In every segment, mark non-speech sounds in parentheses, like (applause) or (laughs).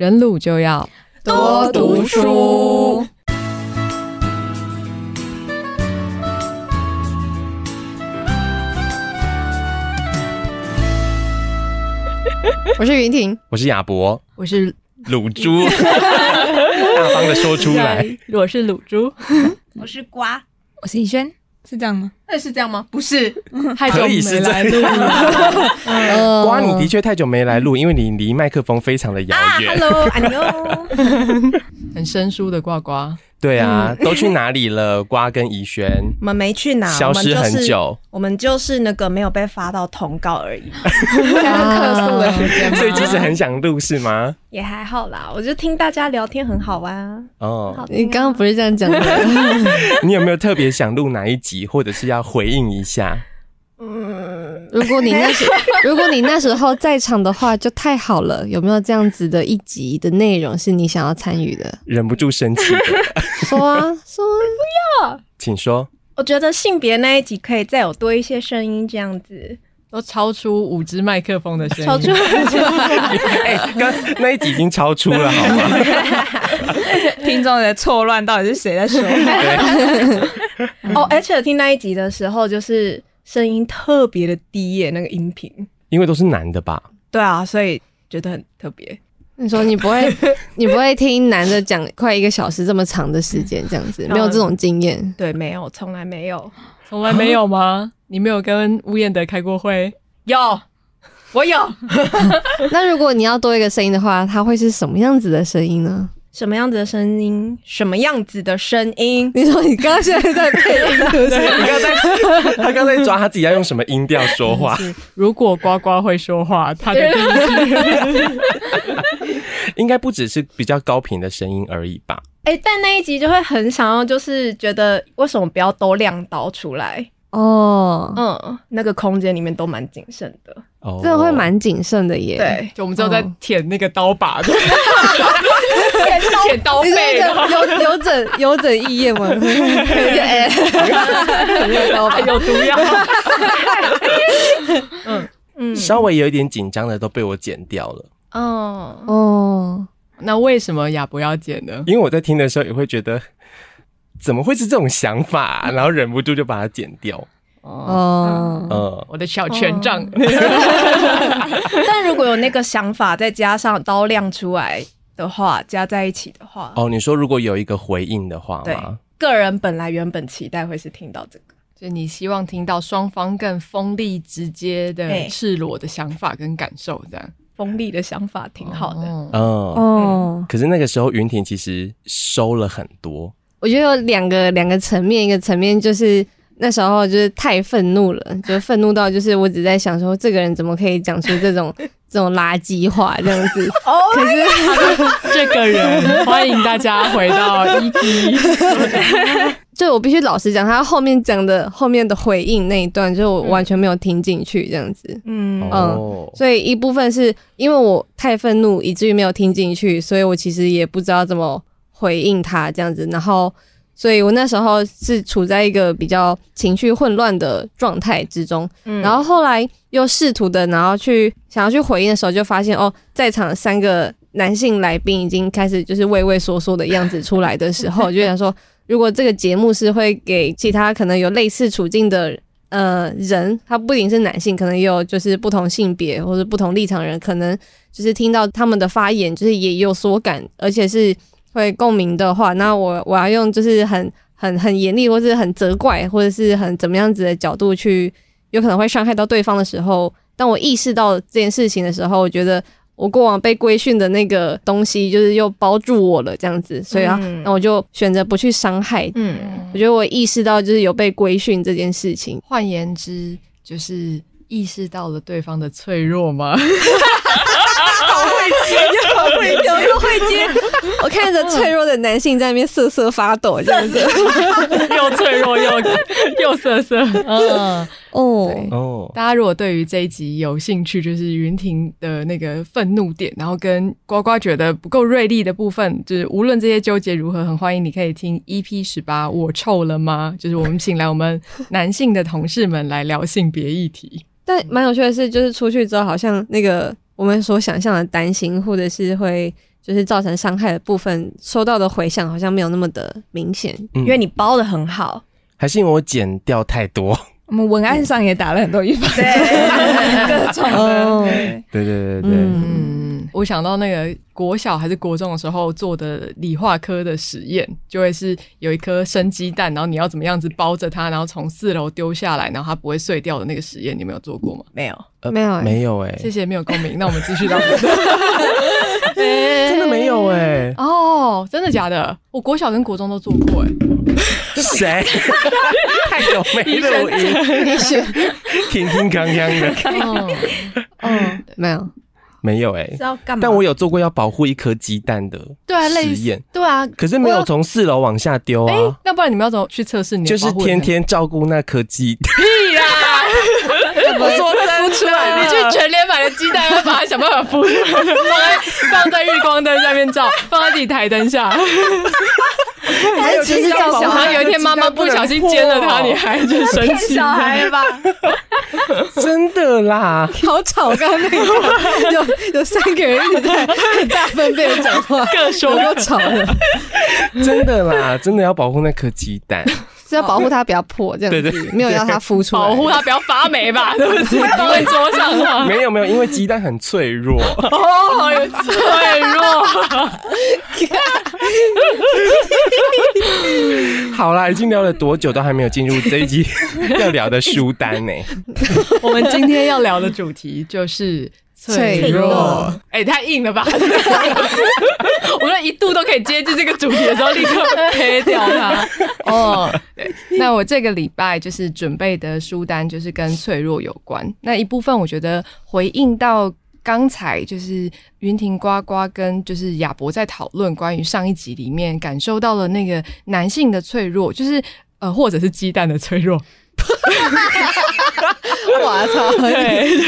人鲁就要多读书。(laughs) 我是云婷，我是亚博，我是卤猪，(laughs) 大方的说出来。(laughs) 我是卤猪，我是瓜，我是逸轩，是这样吗？那是这样吗？不是，(laughs) 太久没来录了。(laughs) 瓜，你的确太久没来录，因为你离麦克风非常的遥远。啊，Hello，安妞，(laughs) 很生疏的瓜瓜。对啊，都去哪里了？瓜跟怡萱，(laughs) 我们没去哪，消失很久。我们就是那个没有被发到通告而已。(laughs) 客诉的时间，所以其实很想录是吗？也还好啦，我就听大家聊天很好玩啊。哦，啊、你刚刚不是这样讲的？(laughs) 你有没有特别想录哪一集，或者是要回应一下？嗯，如果你那时，(laughs) 如果你那时候在场的话，就太好了。有没有这样子的一集的内容是你想要参与的？忍不住生气 (laughs) (laughs) 说啊，说不要，请说。我觉得性别那一集可以再有多一些声音，这样子都超出五支麦克风的声音，超出。哎、欸，刚那一集已经超出了，好吗？听众的错乱，到底是谁在说？哦，而且听那一集的时候，就是。声音特别的低耶，那个音频，因为都是男的吧？对啊，所以觉得很特别。你说你不会，(laughs) 你不会听男的讲快一个小时这么长的时间，这样子没有这种经验？对，没有，从来没有，从来没有吗？(laughs) 你没有跟吴彦德开过会？有，我有。(laughs) 那如果你要多一个声音的话，它会是什么样子的声音呢？什么样子的声音？什么样子的声音？你说你刚刚现在在配音，对 (laughs) 不对？你刚在，他刚在抓他自己要用什么音调说话。(laughs) 如果呱呱会说话，他的第一句应该不只是比较高频的声音而已吧？哎、欸，但那一集就会很想要，就是觉得为什么不要都亮刀出来？哦，嗯，那个空间里面都蛮谨慎的，哦，这会蛮谨慎的耶。对，就我们之后在舔那个刀把的，(laughs) 剪刀背，有有整有整意义吗？哎，刀有毒药。嗯嗯，稍微有一点紧张的都被我剪掉了。哦哦，那为什么亚博要剪呢？因为我在听的时候也会觉得。怎么会是这种想法、然后忍不住就把它剪掉。哦，嗯，我的小权杖。但如果有那个想法，再加上刀亮出来的话，加在一起的话，哦，你说如果有一个回应的话吗？对，个人本来原本期待会是听到这个，就你希望听到双方更锋利、直接的、赤裸的想法跟感受，这样锋利的想法挺好的。嗯哦，可是那个时候云婷其实收了很多。我觉得有两个两个层面，一个层面就是那时候就是太愤怒了，(laughs) 就愤怒到就是我只在想说，这个人怎么可以讲出这种 (laughs) 这种垃圾话这样子。(laughs) 哦，可是这个人，欢迎大家回到一 P。就我必须老实讲，他后面讲的后面的回应那一段，就我完全没有听进去这样子。嗯嗯，所以一部分是因为我太愤怒，以至于没有听进去，所以我其实也不知道怎么。回应他这样子，然后，所以我那时候是处在一个比较情绪混乱的状态之中，嗯，然后后来又试图的，然后去想要去回应的时候，就发现哦，在场三个男性来宾已经开始就是畏畏缩缩的样子出来的时候，我就想说，(laughs) 如果这个节目是会给其他可能有类似处境的呃人，他不仅是男性，可能也有就是不同性别或者不同立场人，可能就是听到他们的发言，就是也有所感，而且是。会共鸣的话，那我我要用就是很很很严厉，或是很责怪，或者是很怎么样子的角度去，有可能会伤害到对方的时候，当我意识到这件事情的时候，我觉得我过往被规训的那个东西，就是又包住我了，这样子，所以啊，嗯、那我就选择不去伤害。嗯，我觉得我意识到就是有被规训这件事情，换言之，就是意识到了对方的脆弱吗？(laughs) 好会接，又好会丢，又会接。我看着脆弱的男性在那边瑟瑟发抖，这样子，又脆弱又又瑟瑟。嗯哦哦，大家如果对于这一集有兴趣，就是云婷的那个愤怒点，然后跟呱呱觉得不够锐利的部分，就是无论这些纠结如何，很欢迎你可以听 EP 十八。我臭了吗？就是我们请来我们男性的同事们来聊性别议题。但蛮有趣的是，就是出去之后，好像那个。我们所想象的担心，或者是会就是造成伤害的部分，收到的回响好像没有那么的明显。嗯因为你包的很好，还是因为我剪掉太多？我们文案上也打了很多预防针，(laughs) 各种。对对对对，嗯嗯，我想到那个国小还是国中的时候做的理化科的实验，就会是有一颗生鸡蛋，然后你要怎么样子包着它，然后从四楼丢下来，然后它不会碎掉的那个实验，你们有做过吗？没有，呃没有欸没有哎、谢谢，没有共鸣。那我们继续到 (laughs) 真的没有哎、哦，真的假的？我国小跟国中都做过哎。谁？(laughs) 太久没录音，你选挺挺康康的，哦嗯，没有？没有哎、是要干嘛？但我有做过要保护一颗鸡蛋的对啊，类实验，对啊。可是没有从四楼往下丢哎、啊，那不然你们要怎么去测试你的就是保护能力天天照顾那颗鸡蛋。屁呀！我说孵出来，你去全联买的鸡蛋，要把它想办法孵出来，放在放在日光灯下面照，放在自己台灯下。(laughs) 还有就是要保护然后有一天妈妈不小心煎了它，你还就生气。小孩吧，真的啦，好吵！刚刚那个有有三个人一直在很大分贝的讲话，各说有够吵的，(laughs) 真的啦，真的要保护那颗鸡蛋。是要保护它不要破这样子，对对没有要它 (laughs) 孵出来，保护它不要发霉吧，(laughs) 对不起？放在桌上啊。没有没有，因为鸡蛋很脆弱。(laughs) 哦，有脆弱。好啦，已经聊了多久，都还没有进入这一集要聊的书单呢、我们今天要聊的主题就是脆脆弱弱。哎、太硬了吧！(laughs) 我们一度都可以接近这个主题的时候，立刻黑掉它。(laughs) 哦，对。那我这个礼拜就是准备的书单，就是跟脆弱有关。那一部分我觉得回应到刚才就是云婷呱呱跟就是亚博在讨论关于上一集里面感受到了那个男性的脆弱，就是呃，或者是鸡蛋的脆弱。(laughs) 我操！对，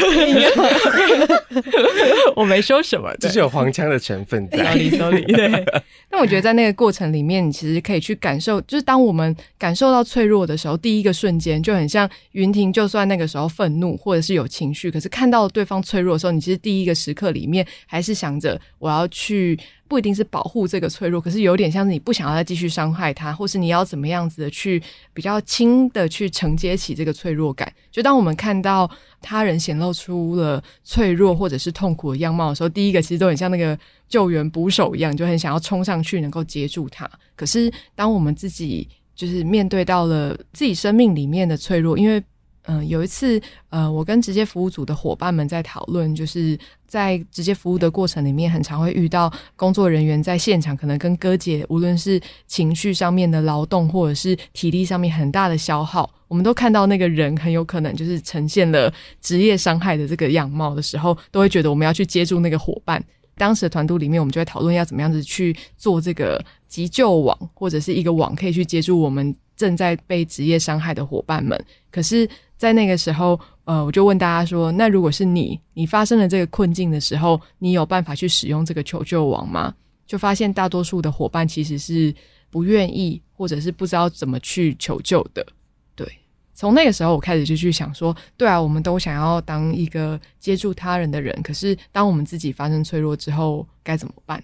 (laughs) 我没说什么，对就是有黄腔的成分在。sorry sorry，对。(laughs) 但我觉得在那个过程里面，你其实可以去感受，就是当我们感受到脆弱的时候，第一个瞬间就很像云婷，就算那个时候愤怒或者是有情绪，可是看到对方脆弱的时候，你其实第一个时刻里面还是想着我要去。不一定是保护这个脆弱，可是有点像是你不想要再继续伤害他，或是你要怎么样子的去比较轻的去承接起这个脆弱感。就当我们看到他人显露出了脆弱或者是痛苦的样貌的时候，第一个其实都很像那个救援捕手一样，就很想要冲上去能够接住他。可是当我们自己就是面对到了自己生命里面的脆弱，因为嗯、有一次呃，我跟直接服务组的伙伴们在讨论，就是。在直接服务的过程里面，很常会遇到工作人员在现场可能跟哥姐，无论是情绪上面的劳动，或者是体力上面很大的消耗，我们都看到那个人很有可能就是呈现了职业伤害的这个样貌的时候，都会觉得我们要去接住那个伙伴。当时的团队里面，我们就在讨论要怎么样子去做这个急救网，或者是一个网可以去接住我们正在被职业伤害的伙伴们。可是，在那个时候，呃，我就问大家说：“那如果是你，你发生了这个困境的时候，你有办法去使用这个求救网吗？”就发现大多数的伙伴其实是不愿意，或者是不知道怎么去求救的。对，从那个时候我开始就去想说：“对啊，我们都想要当一个接住他人的人，可是当我们自己发生脆弱之后该怎么办？”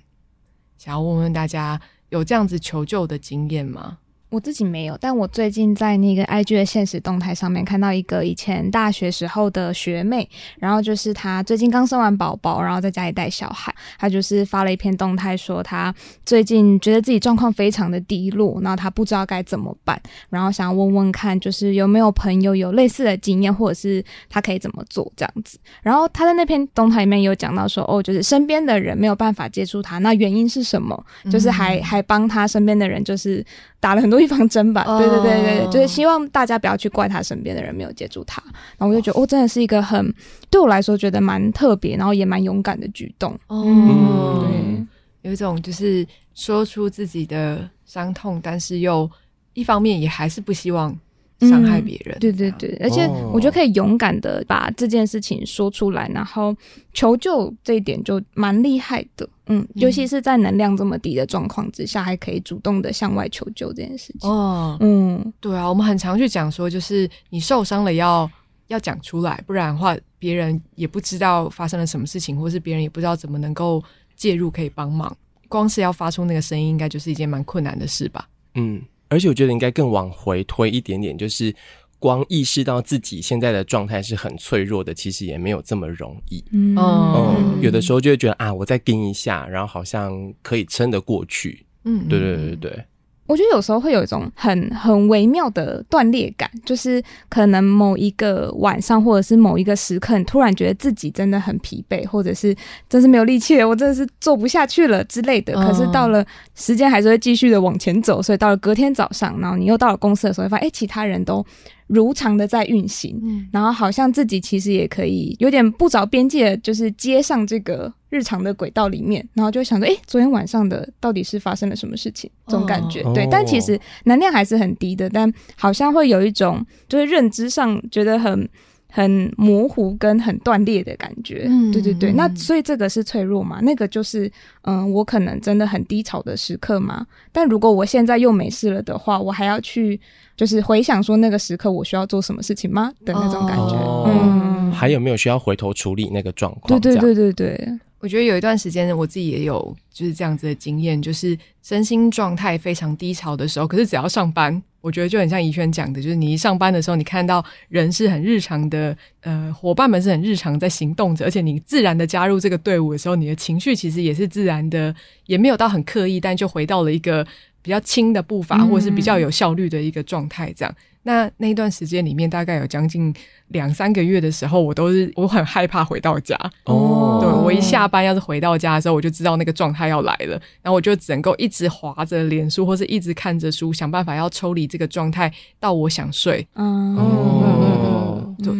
想要问问大家，有这样子求救的经验吗？我自己没有，但我最近在那个 IG 的现实动态上面看到一个以前大学时候的学妹，然后就是她最近刚生完宝宝，然后在家里带小孩，她就是发了一篇动态说她最近觉得自己状况非常的低落，然后她不知道该怎么办，然后想要问问看，就是有没有朋友有类似的经验，或者是她可以怎么做这样子。然后她在那篇动态里面有讲到说，哦，就是身边的人没有办法接触她，那原因是什么？就是还、嗯、还帮她身边的人就是打了很多预防针吧，对对对对，就是希望大家不要去怪他身边的人没有接住他。然后我就觉得，哦，真的是一个很对我来说觉得蛮特别，然后也蛮勇敢的举动。哦，对，有一种就是说出自己的伤痛，但是又一方面也还是不希望伤害别人。嗯。对对对，而且我觉得可以勇敢的把这件事情说出来，然后求救这一点就蛮厉害的。嗯，尤其是在能量这么低的状况之下，还可以主动的向外求救这件事情。哦，嗯，对啊，我们很常去讲说，就是你受伤了要要讲出来，不然的话别人也不知道发生了什么事情，或是别人也不知道怎么能够介入可以帮忙。光是要发出那个声音，应该就是一件蛮困难的事吧？嗯，而且我觉得应该更往回推一点点，就是光意识到自己现在的状态是很脆弱的，其实也没有这么容易。嗯嗯，有的时候就会觉得啊，我再盯一下，然后好像可以撑得过去。嗯，对对对对。我觉得有时候会有一种很很微妙的断裂感，就是可能某一个晚上或者是某一个时刻，你突然觉得自己真的很疲惫，或者是真是没有力气了，我真的是做不下去了之类的。可是到了时间还是会继续的往前走，所以到了隔天早上，然后你又到了公司的时候，会发现哎，其他人都如常的在运行，嗯，然后好像自己其实也可以有点不着边际的，就是接上这个日常的轨道里面，然后就想着，哎，昨天晚上的到底是发生了什么事情？这种感觉，哦、对，但其实能量还是很低的，但好像会有一种就是认知上觉得很。很模糊跟很断裂的感觉，嗯，对对对。那所以这个是脆弱嘛？那个就是，嗯，我可能真的很低潮的时刻嘛。但如果我现在又没事了的话，我还要去就是回想说那个时刻我需要做什么事情吗？的那种感觉，哦、嗯，还有没有需要回头处理那个状况？对对对对对。我觉得有一段时间我自己也有就是这样子的经验，就是身心状态非常低潮的时候，可是只要上班。我觉得就很像宜轩讲的，就是你一上班的时候，你看到人是很日常的，呃，伙伴们是很日常在行动着，而且你自然的加入这个队伍的时候，你的情绪其实也是自然的，也没有到很刻意，但就回到了一个比较轻的步伐，或者是比较有效率的一个状态，这样。那那一段时间里面，大概有将近两三个月的时候，我都是我很害怕回到家。哦，对，我一下班要是回到家的时候，我就知道那个状态要来了，然后我就只能够一直划着脸书，或是一直看着书，想办法要抽离这个状态，到我想睡。嗯哦，对。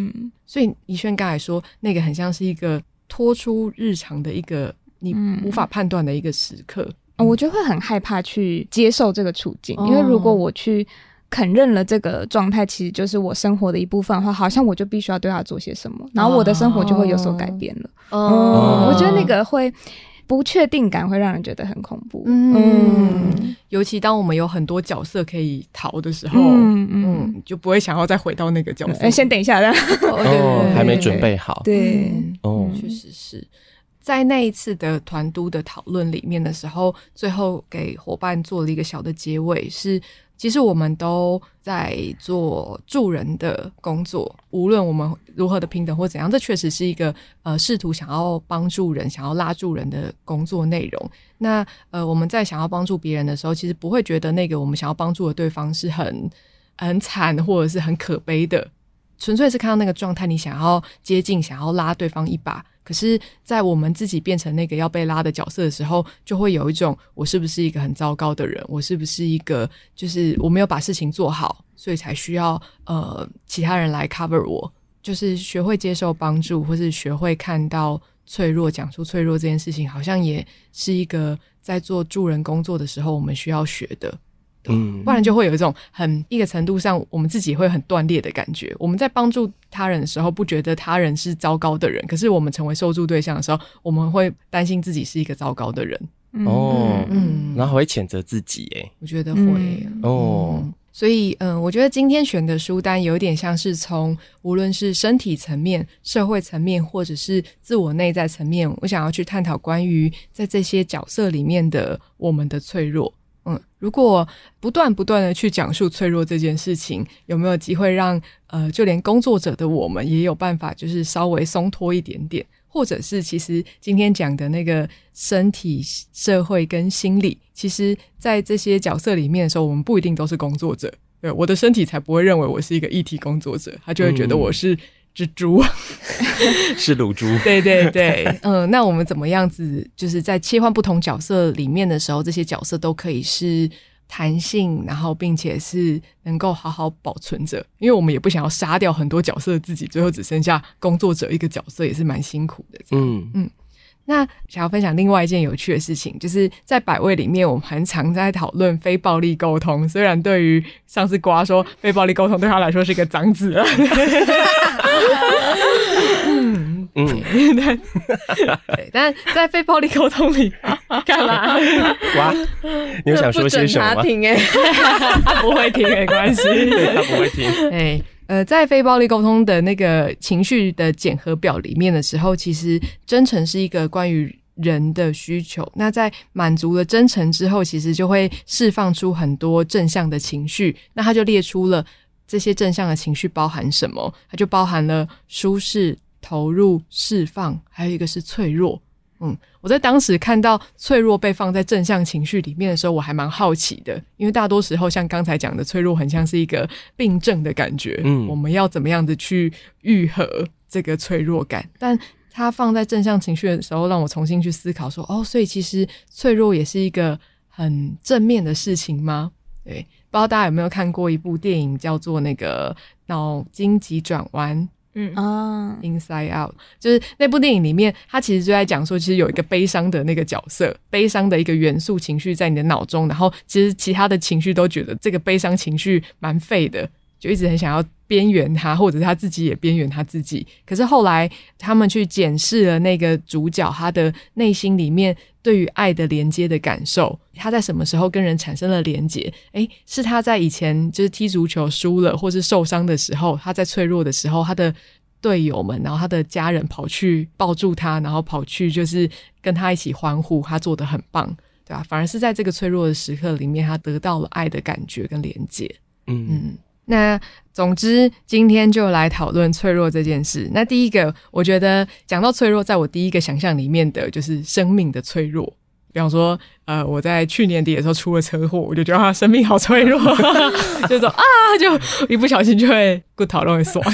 所以怡轩刚才说，那个很像是一个脱出日常的一个你无法判断的一个时刻。嗯嗯，我就会很害怕去接受这个处境，因为如果我去。肯认了这个状态，其实就是我生活的一部分的话，好像我就必须要对他做些什么，然后我的生活就会有所改变了。哦，嗯，我觉得那个会不确定感会让人觉得很恐怖。嗯，嗯，尤其当我们有很多角色可以逃的时候，嗯嗯，就不会想要再回到那个角色。哎，先等一下，哦，哦，还没准备好。对，哦，确实是。在那一次的团督的讨论里面的时候，最后给伙伴做了一个小的结尾是。其实我们都在做助人的工作，无论我们如何的平等或怎样，这确实是一个呃试图想要帮助人、想要拉住人的工作内容。那呃我们在想要帮助别人的时候，其实不会觉得那个我们想要帮助的对方是很很惨或者是很可悲的，纯粹是看到那个状态，你想要接近、想要拉对方一把。可是，在我们自己变成那个要被拉的角色的时候，就会有一种我是不是一个很糟糕的人？我是不是一个就是我没有把事情做好，所以才需要呃其他人来 cover 我？就是学会接受帮助，或是学会看到脆弱，讲出脆弱这件事情，好像也是一个在做助人工作的时候我们需要学的。嗯，不然就会有一种很一个程度上，我们自己会很断裂的感觉。我们在帮助他人的时候，不觉得他人是糟糕的人，可是我们成为受助对象的时候，我们会担心自己是一个糟糕的人。哦，嗯，然后会谴责自己，哎，我觉得会。嗯、哦，所以，嗯，我觉得今天选的书单有点像是从无论是身体层面、社会层面，或者是自我内在层面，我想要去探讨关于在这些角色里面的我们的脆弱。嗯，如果不断不断的去讲述脆弱这件事情，有没有机会让呃，就连工作者的我们也有办法，就是稍微松脱一点点，或者是其实今天讲的那个身体、社会跟心理，其实在这些角色里面的时候，我们不一定都是工作者。对，我的身体才不会认为我是一个议题工作者，他就会觉得我是。蜘蛛 (laughs) 是卤猪，对 (laughs) 对对，(laughs) 嗯，那我们怎么样子？就是在切换不同角色里面的时候，这些角色都可以是弹性，然后并且是能够好好保存着。因为我们也不想要杀掉很多角色的自己，最后只剩下工作者一个角色，也是蛮辛苦的。嗯嗯。那想要分享另外一件有趣的事情，就是在百位里面，我们很常在讨论非暴力沟通。虽然对于上次瓜说非暴力沟通对他来说是一个脏字了，(laughs) 嗯嗯，对，但在非暴力沟通里干嘛？瓜，你有想说些什么吗？他听哎，(laughs) 他不会听，没关系，对，他不会听，哎。呃，在非暴力沟通的那个情绪的检核表里面的时候，其实真诚是一个关于人的需求。那在满足了真诚之后，其实就会释放出很多正向的情绪。那他就列出了这些正向的情绪包含什么？它就包含了舒适、投入、释放，还有一个是脆弱。嗯，我在当时看到脆弱被放在正向情绪里面的时候，我还蛮好奇的，因为大多时候像刚才讲的，脆弱很像是一个病症的感觉。嗯，我们要怎么样子去愈合这个脆弱感？但它放在正向情绪的时候，让我重新去思考说，哦，所以其实脆弱也是一个很正面的事情吗？对，不知道大家有没有看过一部电影，叫做那个《脑筋急转弯》。嗯啊，Inside Out 就是那部电影里面，他其实就在讲说，其实有一个悲伤的那个角色，悲伤的一个元素情绪在你的脑中，然后其实其他的情绪都觉得这个悲伤情绪蛮废的，就一直很想要边缘他，或者是他自己也边缘他自己。可是后来他们去检视了那个主角他的内心里面对于爱的连接的感受，他在什么时候跟人产生了连接？诶，是他在以前就是踢足球输了或是受伤的时候，他在脆弱的时候，他的队友们，然后他的家人跑去抱住他，然后跑去就是跟他一起欢呼，他做的很棒，对吧？反而是在这个脆弱的时刻里面，他得到了爱的感觉跟连接。嗯嗯。那总之，今天就来讨论脆弱这件事。那第一个，我觉得讲到脆弱，在我第一个想象里面的就是生命的脆弱。比方说，呃，我在去年底的时候出了车祸，我就觉得他生命好脆弱，(laughs) 就说啊，就一不小心就会骨头都会断，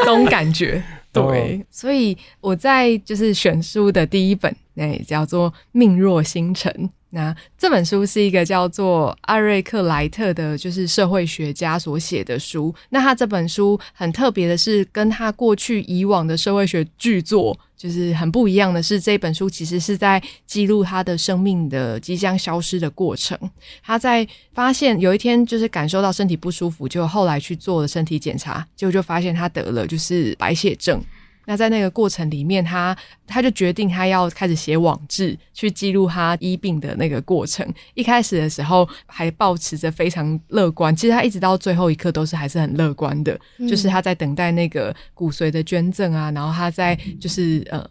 这种感觉。对，所以我在就是选书的第一本，那叫做《命若星辰》。那这本书是一个叫做艾瑞克莱特的，就是社会学家所写的书。那他这本书很特别的是，跟他过去以往的社会学巨作就是很不一样的是，这本书其实是在记录他的生命的即将消失的过程。他在发现有一天就是感受到身体不舒服，就后来去做了身体检查，结果就发现他得了就是白血症。那在那个过程里面，他他就决定他要开始写网志，去记录他医病的那个过程。一开始的时候还保持着非常乐观，其实他一直到最后一刻都是还是很乐观的，嗯、就是他在等待那个骨髓的捐赠啊，然后他在就是呃。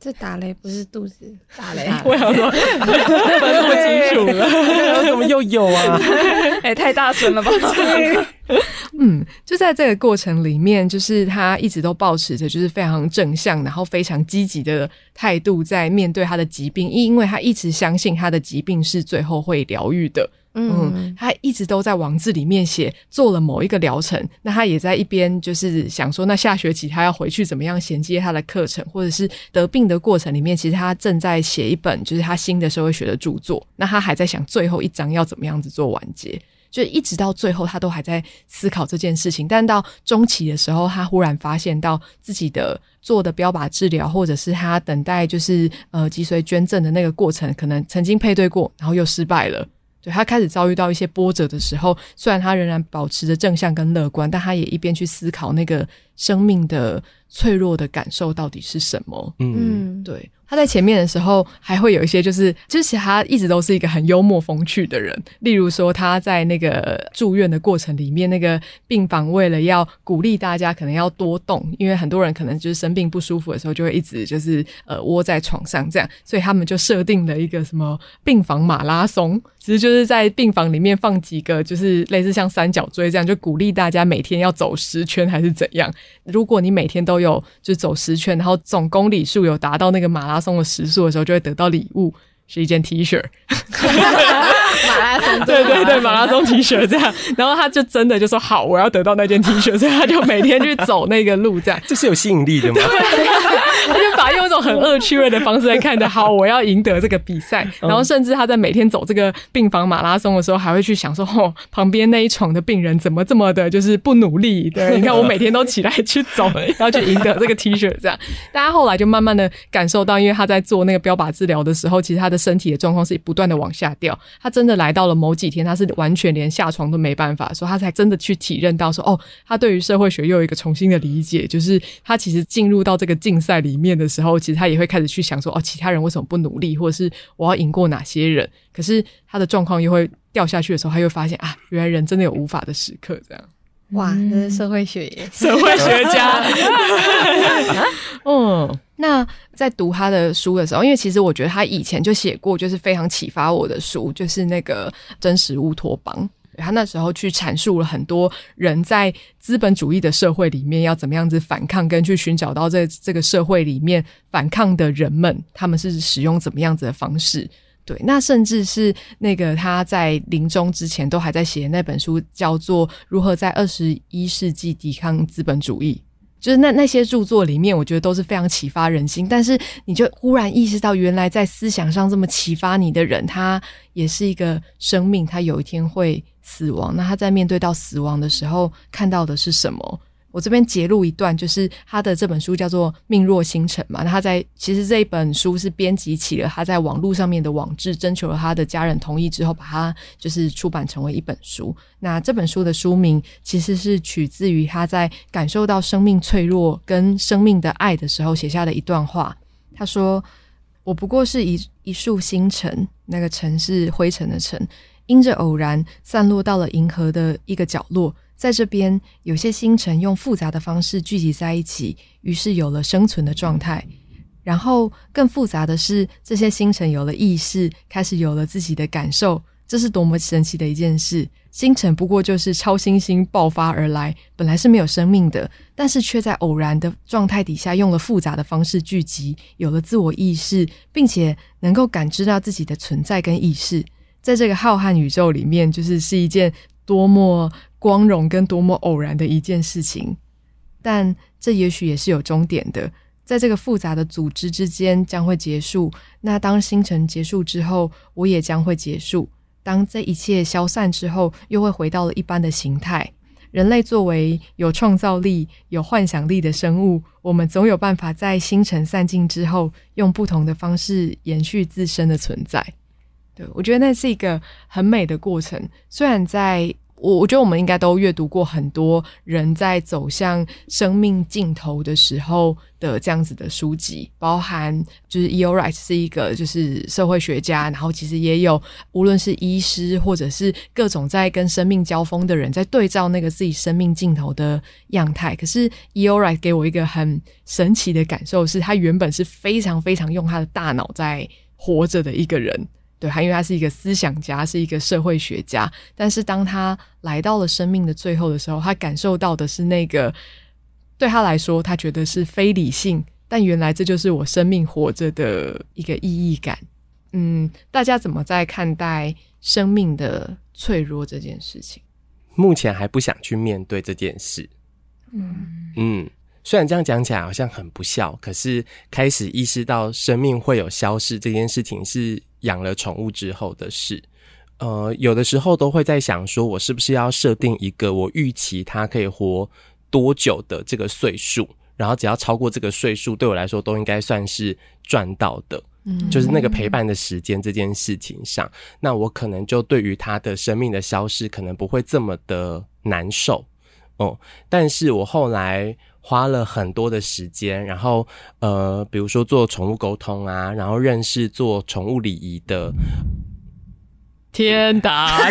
这打雷不是肚子 (laughs) 打雷，(laughs) 我想说分不清楚了，怎么又有啊？哎、欸，太大声了吧？(laughs) 嗯，就在这个过程里面，就是他一直都保持着就是非常正向，然后非常积极的态度在面对他的疾病，因为他一直相信他的疾病是最后会疗愈的。嗯，他一直都在网志里面写做了某一个疗程，那他也在一边就是想说，那下学期他要回去怎么样衔接他的课程，或者是得病的过程里面，其实他正在写一本就是他新的社会学的著作，那他还在想最后一章要怎么样子做完结，就一直到最后他都还在思考这件事情，但到中期的时候，他忽然发现到自己的做的标靶治疗，或者是他等待就是呃脊髓捐赠的那个过程，可能曾经配对过，然后又失败了。对，他开始遭遇到一些波折的时候，虽然他仍然保持着正向跟乐观，但他也一边去思考那个生命的脆弱的感受到底是什么。嗯，对。他在前面的时候还会有一些，就是就是其实他一直都是一个很幽默风趣的人。例如说他在那个住院的过程里面，那个病房为了要鼓励大家可能要多动，因为很多人可能就是生病不舒服的时候就会一直就是呃窝在床上这样，所以他们就设定了一个什么病房马拉松，其实就是在病房里面放几个就是类似像三角锥这样，就鼓励大家每天要走十圈还是怎样。如果你每天都有就走十圈，然后总公里数有达到那个马拉。马拉松的时速的时候，就会得到礼物，是一件 T 恤。(laughs) 马拉松，对对对，马拉松 T 恤这样。然后他就真的就说：“好，我要得到那件 T 恤。”所以他就每天去走那个路，这样。这是有吸引力的吗？(laughs) 他就把用一种很恶趣味的方式来看的。好，我要赢得这个比赛。然后甚至他在每天走这个病房马拉松的时候，还会去想说：“哦，旁边那一床的病人怎么这么的，就是不努力？对，你看我每天都起来去走，(laughs) 然后去赢得这个 T 恤。”这样。大家后来就慢慢的感受到，因为他在做那个标靶治疗的时候，其实他的身体的状况是不断的往下掉。他真的来到了某几天，他是完全连下床都没办法，所以他才真的去体认到说：“哦，他对于社会学又有一个重新的理解，就是他其实进入到这个竞赛里。”面的时候，其实他也会开始去想说，哦，其他人为什么不努力，或者是我要赢过哪些人？可是他的状况又会掉下去的时候，他又发现啊，原来人真的有无法的时刻，这样。哇，这是社会学耶，社会学家。嗯，那在读他的书的时候，因为其实我觉得他以前就写过，就是非常启发我的书，就是那个《真实乌托邦》。他那时候去阐述了很多人在资本主义的社会里面要怎么样子反抗，跟去寻找到这这个社会里面反抗的人们，他们是使用怎么样子的方式。对，那甚至是那个他在临终之前都还在写那本书，叫做《如何在二十一世纪抵抗资本主义》。就是那那些著作里面，我觉得都是非常启发人心。但是你就忽然意识到，原来在思想上这么启发你的人，他也是一个生命，他有一天会死亡。那他在面对到死亡的时候，看到的是什么？我这边截录一段，就是他的这本书叫做《命若星辰》嘛。那他在其实这一本书是编辑起了他在网络上面的网志，征求了他的家人同意之后，把它就是出版成为一本书。那这本书的书名其实是取自于他在感受到生命脆弱跟生命的爱的时候写下的一段话。他说：“我不过是一一束星辰，那个尘是灰尘的尘，因着偶然散落到了银河的一个角落。”在这边，有些星辰用复杂的方式聚集在一起，于是有了生存的状态。然后更复杂的是，这些星辰有了意识，开始有了自己的感受。这是多么神奇的一件事！星辰不过就是超新星爆发而来，本来是没有生命的，但是却在偶然的状态底下，用了复杂的方式聚集，有了自我意识，并且能够感知到自己的存在跟意识。在这个浩瀚宇宙里面，就是是一件多么……光荣跟多么偶然的一件事情，但这也许也是有终点的，在这个复杂的组织之间将会结束。那当星辰结束之后，我也将会结束。当这一切消散之后，又会回到了一般的形态。人类作为有创造力、有幻想力的生物，我们总有办法在星辰散尽之后，用不同的方式延续自身的存在。对，我觉得那是一个很美的过程，虽然在。我我觉得我们应该都阅读过很多人在走向生命尽头的时候的这样子的书籍，包含就是 Eo Right 是一个就是社会学家，然后其实也有无论是医师或者是各种在跟生命交锋的人，在对照那个自己生命尽头的样态。可是 Eo Right 给我一个很神奇的感受，是他原本是非常非常用他的大脑在活着的一个人。对，他因为他是一个思想家，是一个社会学家，但是当他来到了生命的最后的时候，他感受到的是那个对他来说，他觉得是非理性，但原来这就是我生命活着的一个意义感。嗯，大家怎么在看待生命的脆弱这件事情？目前还不想去面对这件事。嗯嗯，虽然这样讲起来好像很不孝，可是开始意识到生命会有消逝这件事情是。养了宠物之后的事，呃，有的时候都会在想，说我是不是要设定一个我预期它可以活多久的这个岁数，然后只要超过这个岁数，对我来说都应该算是赚到的。嗯，就是那个陪伴的时间这件事情上，那我可能就对于它的生命的消失，可能不会这么的难受。哦，但是我后来。花了很多的时间，然后呃，比如说做宠物沟通啊，然后认识做宠物礼仪的。天打！(laughs)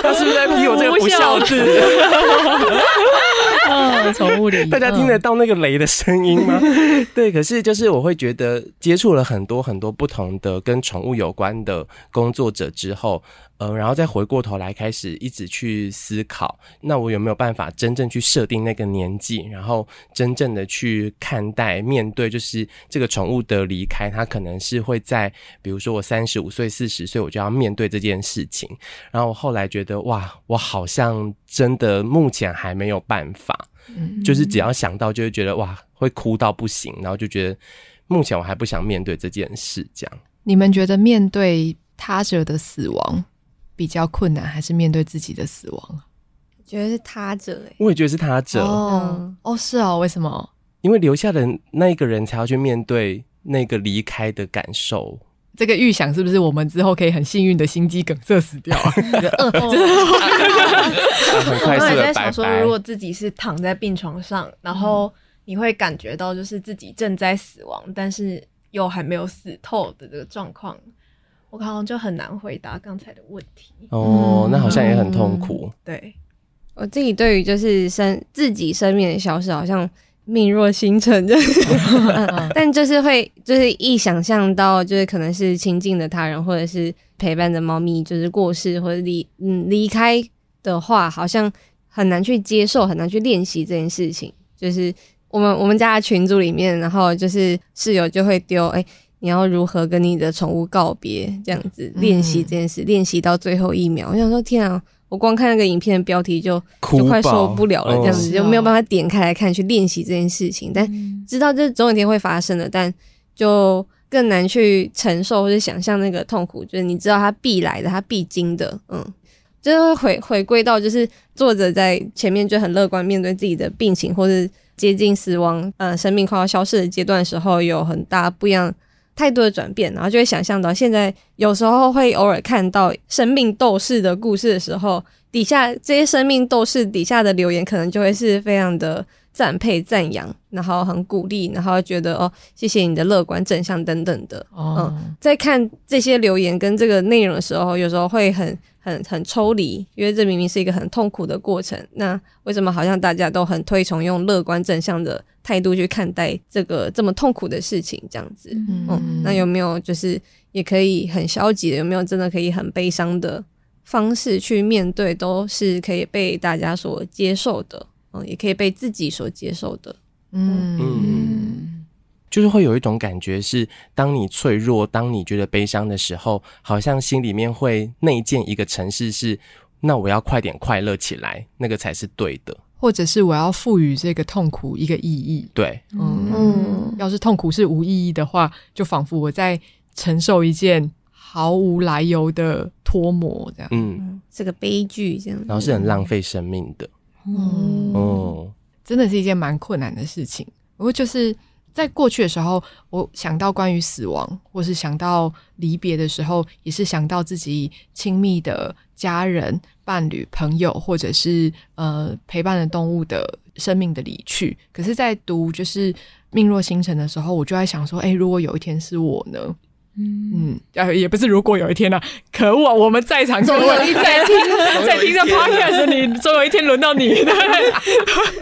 他是不是在批我这个不孝子？(laughs) 啊，宠物礼仪，大家听得到那个雷的声音吗？(laughs) 对，可是就是我会觉得接触了很多很多不同的跟宠物有关的工作者之后。呃，然后再回过头来开始一直去思考，那我有没有办法真正去设定那个年纪，然后真正的去看待、面对，就是这个宠物的离开，它可能是会在，比如说我三十五岁、四十岁，我就要面对这件事情。然后我后来觉得，哇，我好像真的目前还没有办法，嗯，就是只要想到就会觉得哇，会哭到不行，然后就觉得目前我还不想面对这件事。这样，你们觉得面对他者的死亡比较困难，还是面对自己的死亡？我觉得是他者我也觉得是他者哦、嗯、哦，是哦，为什么？因为留下的那一个人才要去面对那个离开的感受。这个预想是不是我们之后可以很幸运的心肌梗塞死掉？(laughs) (laughs) 很快速的在想说，如果自己是躺在病床上，然后你会感觉到就是自己正在死亡，但是又还没有死透的这个状况。我好像就很难回答刚才的问题哦，那好像也很痛苦。嗯、对，我自己对于就是生自己生命的消失，好像命若星辰，就是 (laughs) 但就是会就是一想象到就是可能是亲近的他人，或者是陪伴的猫咪就是过世或者离嗯离开的话，好像很难去接受，很难去练习这件事情。就是我们我们家的群组里面，然后就是室友就会丢哎。欸你要如何跟你的宠物告别？这样子练习这件事，练习、嗯、到最后一秒。我想说，天啊！我光看那个影片的标题就就快受不了了，这样子、哦、就没有办法点开来看去练习这件事情。但知道这总有一天会发生的，但就更难去承受或者想象那个痛苦。就是你知道它必来的，它必经的，嗯，就是会回回归到就是作者在前面就很乐观面对自己的病情或是接近死亡，呃，生命快要消逝的阶段的时候，有很大不一样。太多的转变，然后就会想象到现在有时候会偶尔看到生命斗士的故事的时候，底下这些生命斗士底下的留言可能就会是非常的赞佩、赞扬，然后很鼓励，然后觉得哦，谢谢你的乐观、正向等等的。哦、嗯，在看这些留言跟这个内容的时候，有时候会很。很很抽离，因为这明明是一个很痛苦的过程。那为什么好像大家都很推崇用乐观正向的态度去看待这个这么痛苦的事情？这样子，嗯，嗯，那有没有就是也可以很消极的？有没有真的可以很悲伤的方式去面对？都是可以被大家所接受的，嗯，也可以被自己所接受的，嗯。嗯就是会有一种感觉是，当你脆弱，当你觉得悲伤的时候，好像心里面会内建一个城市，是那我要快点快乐起来，那个才是对的，或者是我要赋予这个痛苦一个意义。对，嗯，嗯，要是痛苦是无意义的话，就仿佛我在承受一件毫无来由的脱模，这样，嗯，是个悲剧这样，然后是很浪费生命的，嗯，哦，真的是一件蛮困难的事情，不过就是。在过去的时候，我想到关于死亡，或是想到离别的时候，也是想到自己亲密的家人、伴侣、朋友，或者是呃陪伴的动物的生命的离去。可是，在读就是《命若星辰》的时候，我就在想说，哎，如果有一天是我呢？嗯嗯，也不是。如果有一天呢、啊？可恶啊！我们在场各位在听在听着 podcast，你总有一天轮到你，(laughs) 对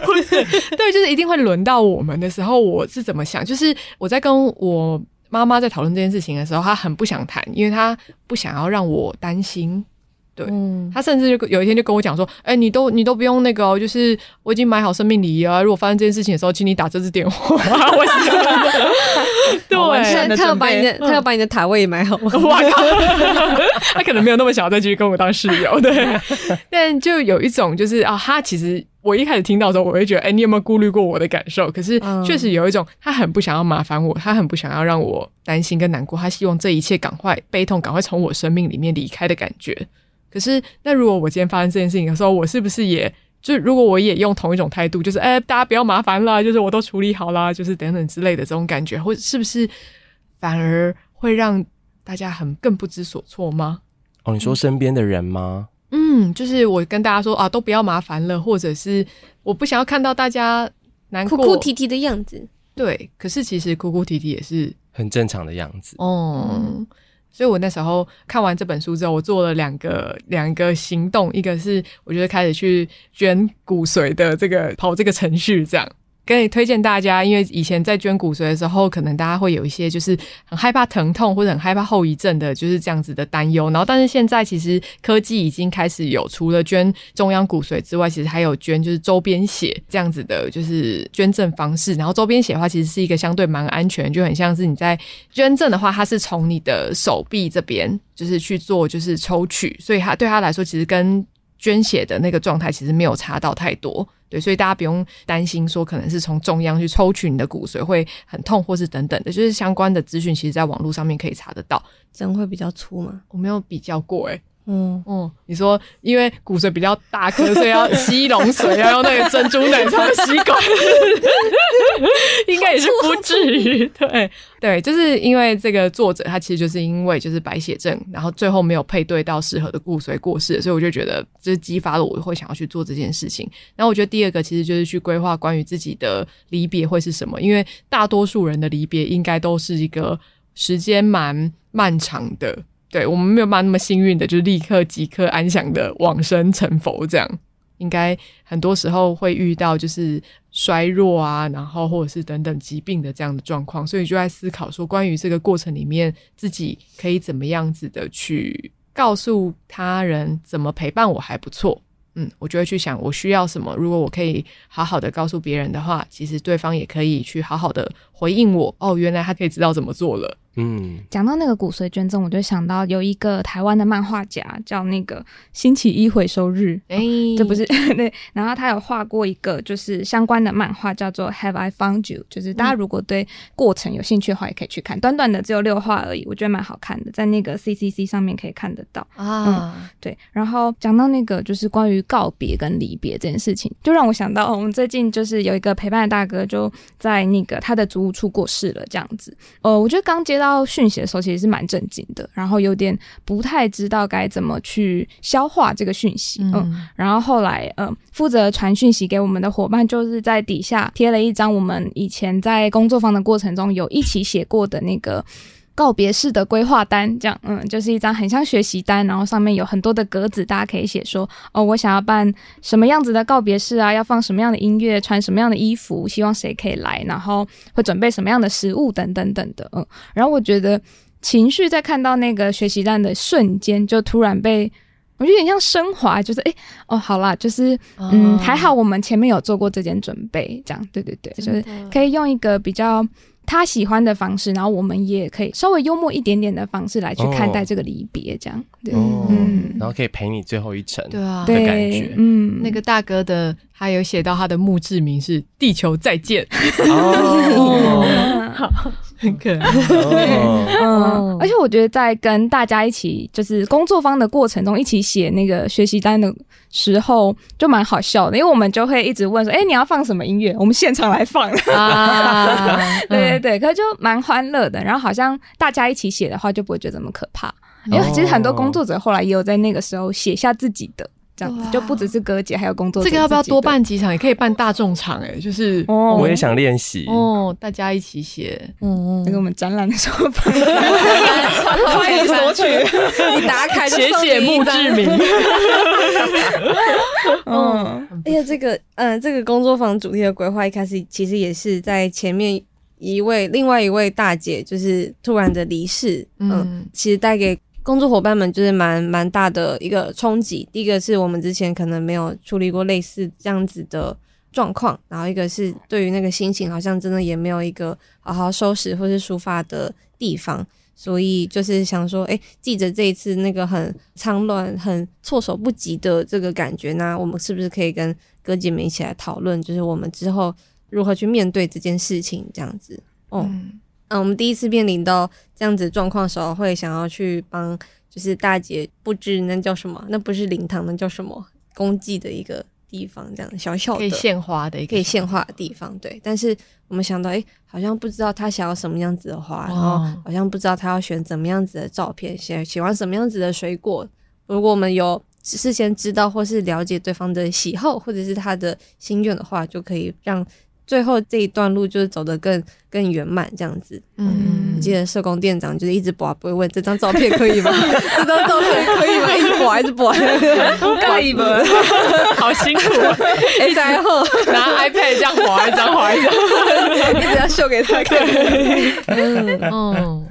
不是？对，就是一定会轮到我们的时候，我是怎么想？就是我在跟我妈妈在讨论这件事情的时候，她很不想谈，因为她不想要让我担心。对，嗯、他甚至就有一天就跟我讲说：“哎、欸，你都你都不用那个、哦，就是我已经买好生命礼仪啊。如果发生这件事情的时候，请你打这支电话。我是” (laughs) 对，他要把你的、嗯、他要把你的塔位也买好。(laughs) 哇 (laughs) 他可能没有那么想要再继续跟我当室友。对，但就有一种就是啊，他其实我一开始听到的时候，我会觉得：“哎、欸，你有没有顾虑过我的感受？”可是确实有一种，他很不想要麻烦我，他很不想要让我担心跟难过，他希望这一切赶快悲痛赶快从我生命里面离开的感觉。可是，那如果我今天发生这件事情的时候，我是不是也就如果我也用同一种态度，就是哎、欸，大家不要麻烦了，就是我都处理好了，就是等等之类的这种感觉，或者是不是反而会让大家很更不知所措吗？哦，你说身边的人吗？嗯，就是我跟大家说啊，都不要麻烦了，或者是我不想要看到大家难过、哭哭啼啼的样子。对，可是其实哭哭啼啼也是很正常的样子。哦、嗯。所以我那时候看完这本书之后，我做了两个两个行动，一个是我觉得开始去捐骨髓的这个跑这个程序，这样。可以推荐大家，因为以前在捐骨髓的时候，可能大家会有一些就是很害怕疼痛或者很害怕后遗症的，就是这样子的担忧。然后，但是现在其实科技已经开始有，除了捐中央骨髓之外，其实还有捐就是周边血这样子的，就是捐赠方式。然后周边血的话，其实是一个相对蛮安全，就很像是你在捐赠的话，它是从你的手臂这边就是去做就是抽取，所以它对他来说，其实跟捐血的那个状态其实没有差到太多。对，所以大家不用担心说可能是从中央去抽取你的骨髓会很痛，或是等等的，就是相关的资讯，其实在网络上面可以查得到。针会比较粗吗？我没有比较过、欸，诶嗯嗯，你说因为骨髓比较大颗，所以要吸龙髓，要用那个珍珠奶茶的吸管，应该也是不至于。对 (laughs) 对，就是因为这个作者他其实就是因为就是白血症，然后最后没有配对到适合的骨髓过世，所以我就觉得这是激发了我会想要去做这件事情。然后我觉得第二个其实就是去规划关于自己的离别会是什么，因为大多数人的离别应该都是一个时间蛮漫长的。对，我们没有办法那么幸运的，就是立刻即刻安详的往生成佛这样。应该很多时候会遇到就是衰弱啊，然后或者是等等疾病的这样的状况，所以就在思考说，关于这个过程里面，自己可以怎么样子的去告诉他人，怎么陪伴我还不错。嗯，我就会去想我需要什么。如果我可以好好的告诉别人的话，其实对方也可以去好好的回应我。哦，原来他可以知道怎么做了。嗯，讲到那个骨髓捐赠，我就想到有一个台湾的漫画家叫那个星期一回收日，哎、欸，这不是 (laughs) 对。然后他有画过一个就是相关的漫画，叫做 Have I Found You？就是大家如果对过程有兴趣的话，也可以去看。短短的只有六话而已，我觉得蛮好看的，在那个 CCC 上面可以看得到啊、嗯。对，然后讲到那个就是关于告别跟离别这件事情，就让我想到我们最近就是有一个陪伴的大哥就在那个他的租屋处过世了，这样子。呃，我觉得刚接到。到讯息的时候，其实是蛮震惊的，然后有点不太知道该怎么去消化这个讯息。嗯，嗯，然后后来，嗯，负责传讯息给我们的伙伴，就是在底下贴了一张我们以前在工作坊的过程中有一起写过的那个。告别式的规划单，这样，嗯，就是一张很像学习单，然后上面有很多的格子，大家可以写说，哦，我想要办什么样子的告别式啊，要放什么样的音乐，穿什么样的衣服，希望谁可以来，然后会准备什么样的食物，等等等的，嗯，然后我觉得情绪在看到那个学习单的瞬间，就突然被，我觉得有点像升华，就是，诶，哦，好啦，就是，嗯，还好我们前面有做过这件准备，这样，对对对，就是可以用一个比较。他喜欢的方式，然后我们也可以稍微幽默一点点的方式来去看待这个离别，这样，哦、对，嗯，然后可以陪你最后一程，对啊，的感觉，嗯，那个大哥的，他有写到他的墓志铭是“地球再见”，哦，(laughs) 好，很可爱，(laughs) 嗯，而且我觉得在跟大家一起就是工作方的过程中，一起写那个学习单的时候就蛮好笑的，因为我们就会一直问说：“哎、欸，你要放什么音乐？我们现场来放。(laughs) ”啊，对对对，可是就蛮欢乐的。然后好像大家一起写的话，就不会觉得这么可怕。因为其实很多工作者后来也有在那个时候写下自己的。这样子就不只是哥姐，还有工作。这个要不要多办几场？也可以办大众场哎，就是我也想练习。哦，大家一起写，嗯，那个我们展览的时候办，(laughs) 欢迎索取，你打开写写墓志铭。(laughs) 嗯，而且这个，嗯，这个工作坊主题的规划一开始其实也是在前面一位另外一位大姐就是突然的离世，嗯，其实带给。工作伙伴们就是蛮蛮大的一个冲击。第一个是我们之前可能没有处理过类似这样子的状况，然后一个是对于那个心情好像真的也没有一个好好收拾或是抒发的地方，所以就是想说，哎，记着这一次那个很仓乱、很措手不及的这个感觉，那我们是不是可以跟哥姐们一起来讨论，就是我们之后如何去面对这件事情，这样子，哦。嗯嗯，我们第一次面临到这样子状况的时候，会想要去帮，就是大姐布置那叫什么？那不是灵堂，那叫什么？公祭的一个地方，这样小小的可以献花的一个可以献花的地方。对，但是我们想到，哎、欸，好像不知道他想要什么样子的花，然后好像不知道他要选怎么样子的照片，喜喜欢什么样子的水果。如果我们有事先知道或是了解对方的喜好，或者是他的心愿的话，就可以让。最后这一段路就是走得更更圆满这样子。嗯，我记得社工店长就是一直播，不会问这张照片可以吗？(laughs) 这张照片可以吗？一直播还是播？可以吗？好辛苦。然后拿 iPad 这样划一张划一张，一直要秀给他看。嗯嗯，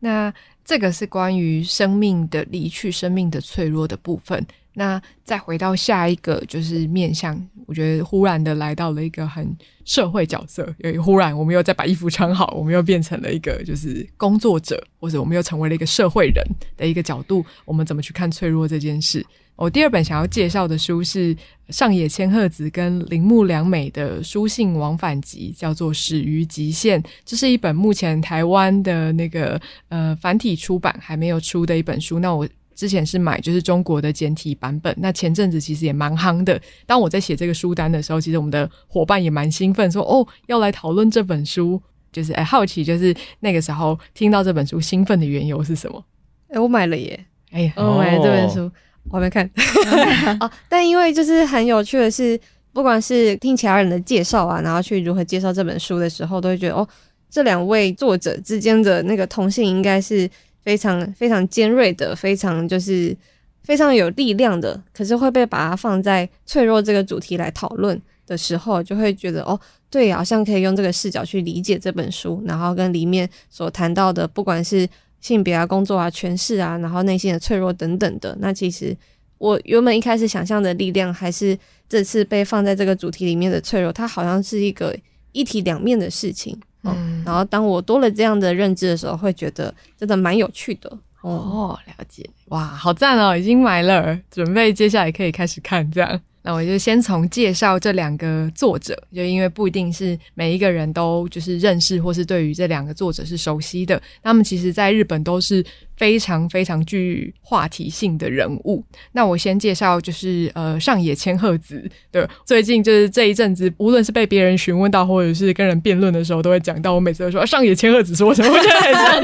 那这个是关于生命的离去、生命的脆弱的部分。那再回到下一个，就是面向，我觉得忽然的来到了一个很社会角色，因为忽然我们又再把衣服穿好，我们又变成了一个就是工作者，或者我们又成为了一个社会人的一个角度，我们怎么去看脆弱这件事？我第二本想要介绍的书是上野千鹤子跟铃木良美的书信往返集，叫做《始于极限》，这是一本目前台湾的那个呃繁体出版还没有出的一本书。那我。之前是买就是中国的简体版本，那前阵子其实也蛮夯的。当我在写这个书单的时候，其实我们的伙伴也蛮兴奋，说哦要来讨论这本书，就是哎好奇，就是那个时候听到这本书兴奋的缘由是什么？哎，我买了耶！哎，我买了这本书，我还没看。(laughs) 哦，但因为就是很有趣的是，不管是听其他人的介绍啊，然后去如何介绍这本书的时候，都会觉得哦，这两位作者之间的那个同性应该是。非常非常尖锐的，非常就是非常有力量的，可是会被把它放在脆弱这个主题来讨论的时候，就会觉得哦，对，好像可以用这个视角去理解这本书，然后跟里面所谈到的，不管是性别啊、工作啊、权势啊，然后内心的脆弱等等的，那其实我原本一开始想象的力量，还是这次被放在这个主题里面的脆弱，它好像是一个一体两面的事情。嗯，然后当我多了这样的认知的时候，会觉得真的蛮有趣的。哦，了解，哇，好赞哦，已经买了，准备接下来可以开始看这样。那我就先从介绍这两个作者，就因为不一定是每一个人都就是认识或是对于这两个作者是熟悉的，他们其实在日本都是。非常非常具话题性的人物。那我先介绍，就是呃上野千鹤子。对，最近就是这一阵子，无论是被别人询问到，或者是跟人辩论的时候，都会讲到。我每次都说上野千鹤子说什么，我觉得很像，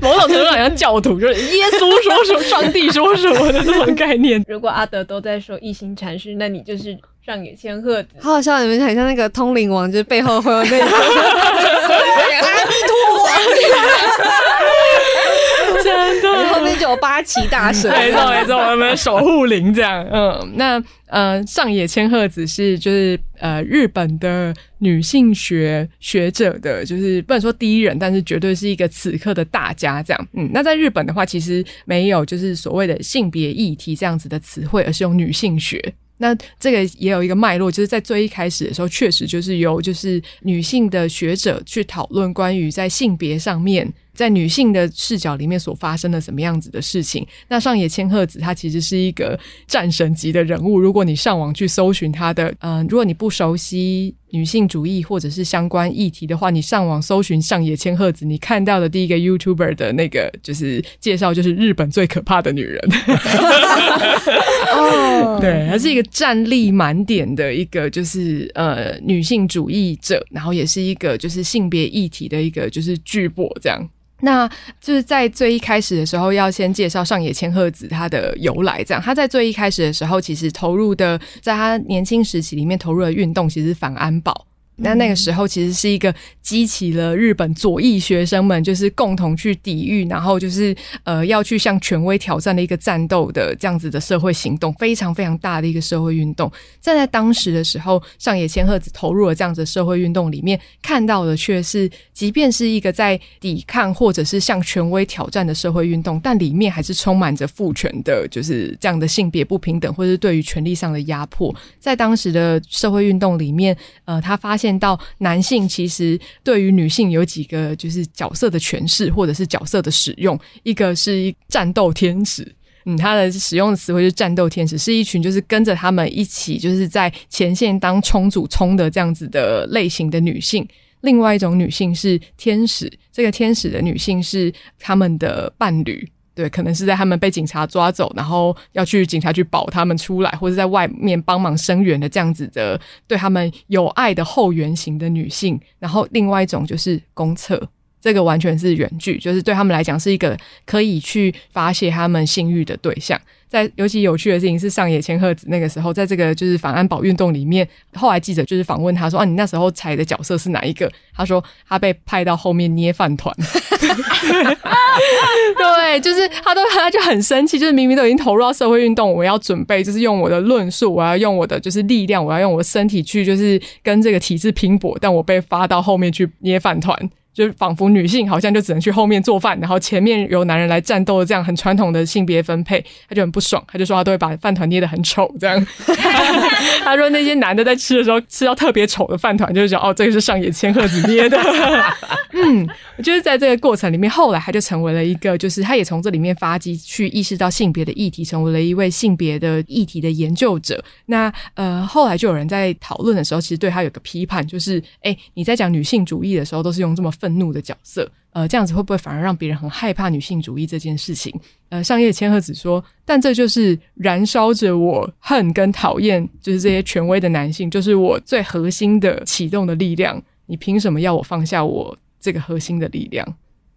某种程度上像教徒，就是耶稣说什么，上帝说什么的这种概念。(laughs) 如果阿德都在说一心禅师，那你就是上野千鹤子。好好笑，你们很像那个通灵王，就是背后会有那个 (laughs) (laughs) 阿弥陀佛。真的，后面就有八旗大神，(laughs) 没错没错，我们守护灵这样。嗯，那呃，上野千鹤子是就是呃日本的女性学学者的，就是不能说第一人，但是绝对是一个此刻的大家这样。嗯，那在日本的话，其实没有就是所谓的性别议题这样子的词汇，而是用女性学。那这个也有一个脉络，就是在最一开始的时候，确实就是由就是女性的学者去讨论关于在性别上面。在女性的视角里面所发生的什么样子的事情？那上野千鹤子她其实是一个战神级的人物。如果你上网去搜寻她的，嗯、呃，如果你不熟悉女性主义或者是相关议题的话，你上网搜寻上野千鹤子，你看到的第一个 YouTuber 的那个就是介绍，就是日本最可怕的女人。哦，对，她是一个战力满点的一个就是呃女性主义者，然后也是一个就是性别议题的一个就是巨擘这样。那就是在最一开始的时候，要先介绍上野千鹤子她的由来。这样，她在最一开始的时候，其实投入的，在她年轻时期里面投入的运动，其实是反安保。那那个时候其实是一个激起了日本左翼学生们就是共同去抵御，然后就是呃要去向权威挑战的一个战斗的这样子的社会行动，非常非常大的一个社会运动。站在当时的时候，上野千鹤子投入了这样子的社会运动里面，看到的却是，即便是一个在抵抗或者是向权威挑战的社会运动，但里面还是充满着父权的，就是这样的性别不平等，或者是对于权力上的压迫。在当时的社会运动里面，呃，他发现。到男性其实对于女性有几个就是角色的诠释或者是角色的使用，一个是战斗天使，嗯，他的使用的词汇是战斗天使，是一群就是跟着他们一起就是在前线当冲主冲的这样子的类型的女性。另外一种女性是天使，这个天使的女性是他们的伴侣。对，可能是在他们被警察抓走，然后要去警察去保他们出来，或者在外面帮忙声援的这样子的，对他们有爱的后援型的女性。然后另外一种就是公厕，这个完全是远距，就是对他们来讲是一个可以去发泄他们性欲的对象。在尤其有趣的事情是，上野千鹤子那个时候，在这个就是反安保运动里面，后来记者就是访问他说：“啊，你那时候踩的角色是哪一个？”他说：“他被派到后面捏饭团。(laughs) ”对，就是他都他就很生气，就是明明都已经投入到社会运动，我要准备就是用我的论述，我要用我的就是力量，我要用我的身体去就是跟这个体制拼搏，但我被发到后面去捏饭团。就仿佛女性好像就只能去后面做饭，然后前面由男人来战斗，这样很传统的性别分配，他就很不爽，他就说他都会把饭团捏得很丑，这样。(laughs) 他说那些男的在吃的时候吃到特别丑的饭团，就是讲哦，这个是上野千鹤子捏的。(laughs) 嗯，就是在这个过程里面，后来他就成为了一个，就是他也从这里面发迹去意识到性别的议题，成为了一位性别的议题的研究者。那呃，后来就有人在讨论的时候，其实对他有个批判，就是哎、欸，你在讲女性主义的时候，都是用这么。愤怒的角色，呃，这样子会不会反而让别人很害怕女性主义这件事情？呃，上叶千鹤子说，但这就是燃烧着我恨跟讨厌，就是这些权威的男性，就是我最核心的启动的力量。你凭什么要我放下我这个核心的力量？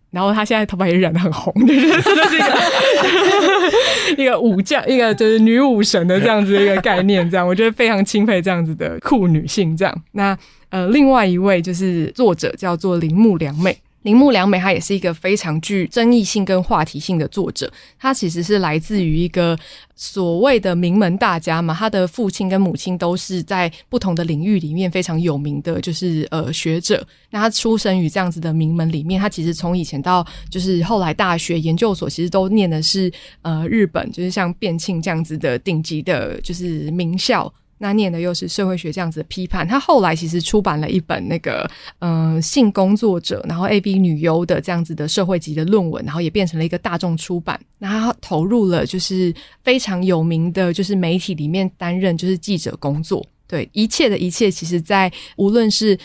然后他现在头发也染得很红，就是真的一个 (laughs) 一个武将，一个就是女武神的这样子一个概念。这样，我觉得非常钦佩这样子的酷女性。这样，那。呃，另外一位就是作者叫做铃木良美。铃木良美，她也是一个非常具争议性跟话题性的作者。她其实是来自于一个所谓的名门大家嘛，她的父亲跟母亲都是在不同的领域里面非常有名的，就是呃学者。那她出生于这样子的名门里面，她其实从以前到就是后来大学研究所，其实都念的是呃日本，就是像变庆这样子的顶级的，就是名校。那念的又是社会学这样子的批判，他后来其实出版了一本那个嗯、性工作者，然后 A B 女优的这样子的社会级的论文，然后也变成了一个大众出版。那他投入了就是非常有名的，就是媒体里面担任就是记者工作。对，一切的一切，其实在无论是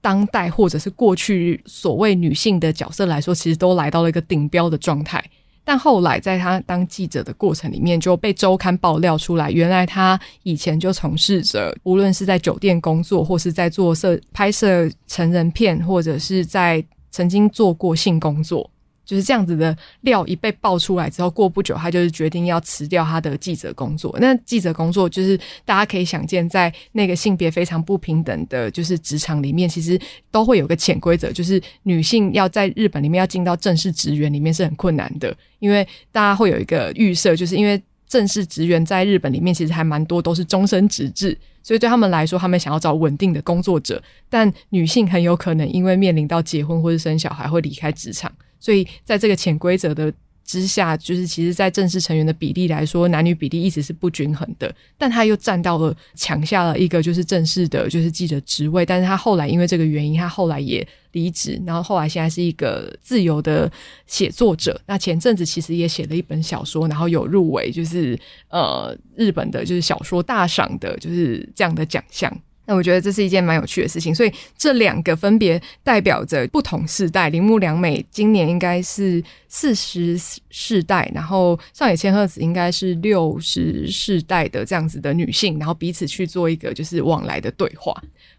当代或者是过去所谓女性的角色来说，其实都来到了一个顶标的状态。但后来，在他当记者的过程里面，就被周刊爆料出来，原来他以前就从事着，无论是在酒店工作，或是在做摄拍摄成人片，或者是在曾经做过性工作。就是这样子的料一被爆出来之后，过不久他就是决定要辞掉他的记者工作。那记者工作就是大家可以想见，在那个性别非常不平等的，就是职场里面，其实都会有个潜规则，就是女性要在日本里面要进到正式职员里面是很困难的，因为大家会有一个预设，就是因为正式职员在日本里面其实还蛮多都是终身职制，所以对他们来说，他们想要找稳定的工作者，但女性很有可能因为面临到结婚或是生小孩会离开职场。所以，在这个潜规则的之下，就是其实，在正式成员的比例来说，男女比例一直是不均衡的。但他又站到了抢下了一个就是正式的，就是记者职位。但是他后来因为这个原因，他后来也离职，然后后来现在是一个自由的写作者。那前阵子其实也写了一本小说，然后有入围，就是呃日本的就是小说大赏的，就是这样的奖项。那我觉得这是一件蛮有趣的事情，所以这两个分别代表着不同世代。铃木良美今年应该是四十世代，然后上野千鹤子应该是六十世代的这样子的女性，然后彼此去做一个就是往来的对话。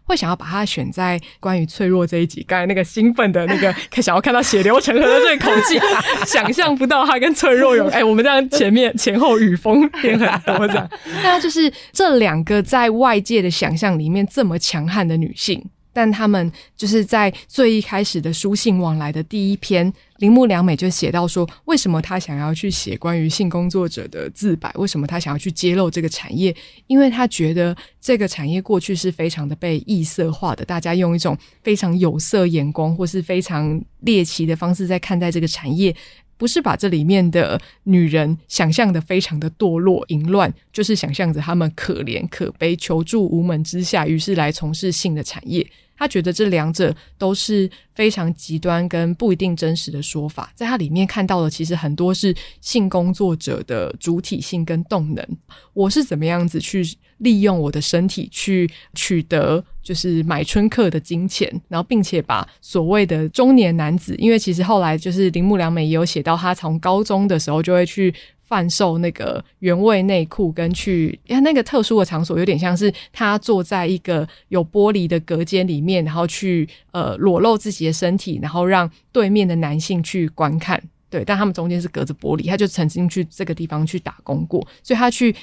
会想要把它选在关于脆弱这一集，刚才那个兴奋的那个，(laughs) 想要看到血流成河的这个口气，(laughs) 想象不到它跟脆弱有 (laughs) 哎、欸，我们这样前面前后语风变很多这样，那就是这两个在外界的想象里面这么强悍的女性。但他们就是在最一开始的书信往来的第一篇，铃木良美就写到说，为什么他想要去写关于性工作者的自白？为什么他想要去揭露这个产业？因为他觉得这个产业过去是非常的被异色化的，大家用一种非常有色眼光或是非常猎奇的方式在看待这个产业，不是把这里面的女人想象的非常的堕落淫乱，就是想象着她们可怜可悲，求助无门之下，于是来从事性的产业。他觉得这两者都是非常极端跟不一定真实的说法，在他里面看到的其实很多是性工作者的主体性跟动能。我是怎么样子去利用我的身体去取得就是买春客的金钱，然后并且把所谓的中年男子，因为其实后来就是铃木良美也有写到，他从高中的时候就会去。贩售那个原味内裤，跟去，因为那个特殊的场所有点像是他坐在一个有玻璃的隔间里面，然后去呃裸露自己的身体，然后让对面的男性去观看。对，但他们中间是隔着玻璃，他就曾经去这个地方去打工过，所以他去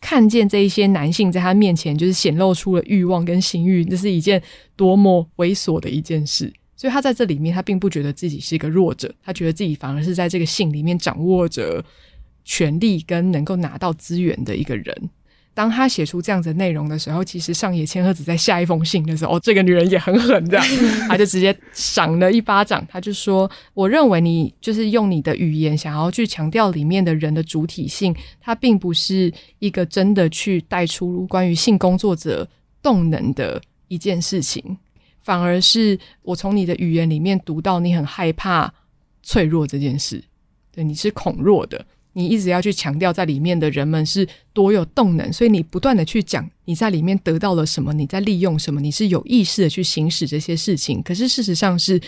看见这一些男性在他面前就是显露出了欲望跟性欲，这是一件多么猥琐的一件事。所以他在这里面，他并不觉得自己是一个弱者，他觉得自己反而是在这个性里面掌握着。权力跟能够拿到资源的一个人，当他写出这样子的内容的时候，其实上野千鹤子在下一封信的时候，这个女人也很狠，这样，(laughs) 他就直接赏了一巴掌。他就说：“我认为你就是用你的语言想要去强调里面的人的主体性，它并不是一个真的去带出关于性工作者动能的一件事情，反而是我从你的语言里面读到你很害怕脆弱这件事，对，你是恐弱的。”你一直要去强调，在里面的人们是多有动能，所以你不断的去讲你在里面得到了什么，你在利用什么，你是有意识的去行使这些事情。可是事实上是。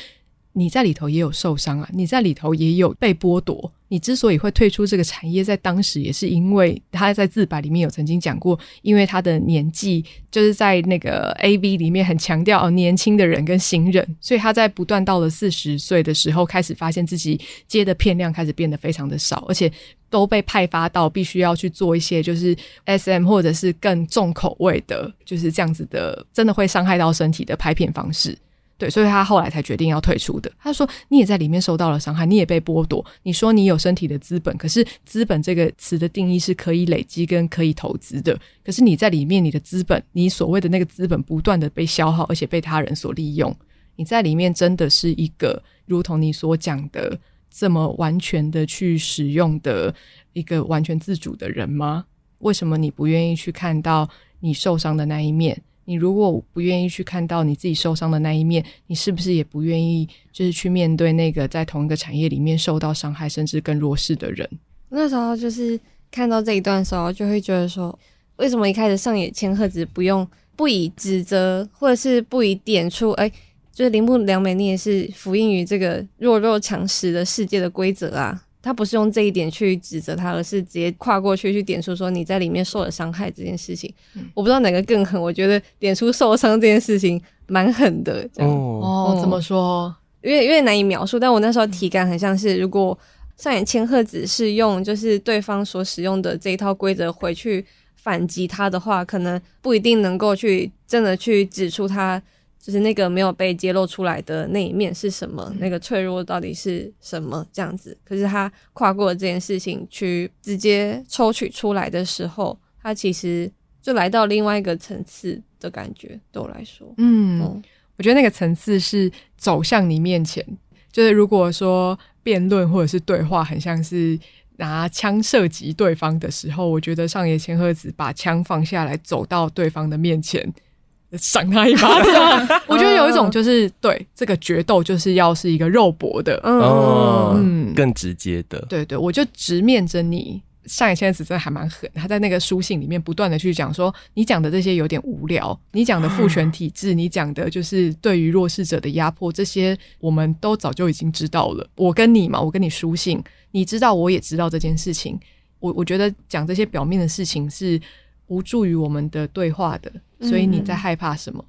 你在里头也有受伤啊，你在里头也有被剥夺。你之所以会退出这个产业，在当时也是因为他在自白里面有曾经讲过，因为他的年纪就是在那个 AV 里面很强调哦，年轻的人跟新人，所以他在不断到了四十岁的时候，开始发现自己接的片量开始变得非常的少，而且都被派发到必须要去做一些就是 SM 或者是更重口味的，就是这样子的，真的会伤害到身体的拍片方式。对，所以他后来才决定要退出的。他说：“你也在里面受到了伤害，你也被剥夺。你说你有身体的资本，可是资本这个词的定义是可以累积跟可以投资的。可是你在里面，你的资本，你所谓的那个资本，不断的被消耗，而且被他人所利用。你在里面真的是一个，如同你所讲的这么完全的去使用的一个完全自主的人吗？为什么你不愿意去看到你受伤的那一面？”你如果不愿意去看到你自己受伤的那一面，你是不是也不愿意就是去面对那个在同一个产业里面受到伤害甚至更弱势的人？那时候就是看到这一段时候，就会觉得说，为什么一开始上野千鹤子不用不以指责或者是不以点出，哎，就是铃木良美，你也是服膺于这个弱肉强食的世界的规则啊。他不是用这一点去指责他，而是直接跨过去去点出说你在里面受了伤害这件事情。嗯、我不知道哪个更狠，我觉得点出受伤这件事情蛮狠的。这样哦，怎么说？因为因为难以描述，但我那时候体感很像是，如果上野千鹤子是用就是对方所使用的这一套规则回去反击他的话，可能不一定能够去真的去指出他。就是那个没有被揭露出来的那一面是什么？嗯、那个脆弱到底是什么？这样子，可是他跨过了这件事情，去直接抽取出来的时候，他其实就来到另外一个层次的感觉。对我来说，嗯，嗯我觉得那个层次是走向你面前。就是如果说辩论或者是对话，很像是拿枪射击对方的时候，我觉得上野千鹤子把枪放下来，走到对方的面前。赏他一巴掌，(laughs) 我觉得有一种就是对这个决斗就是要是一个肉搏的，嗯，更直接的，对对，我就直面着你。上野千鹤子真的还蛮狠，他在那个书信里面不断的去讲说，你讲的这些有点无聊，你讲的父权体制，你讲的就是对于弱势者的压迫，这些我们都早就已经知道了。我跟你嘛，我跟你书信，你知道，我也知道这件事情。我我觉得讲这些表面的事情是无助于我们的对话的。所以你在害怕什么？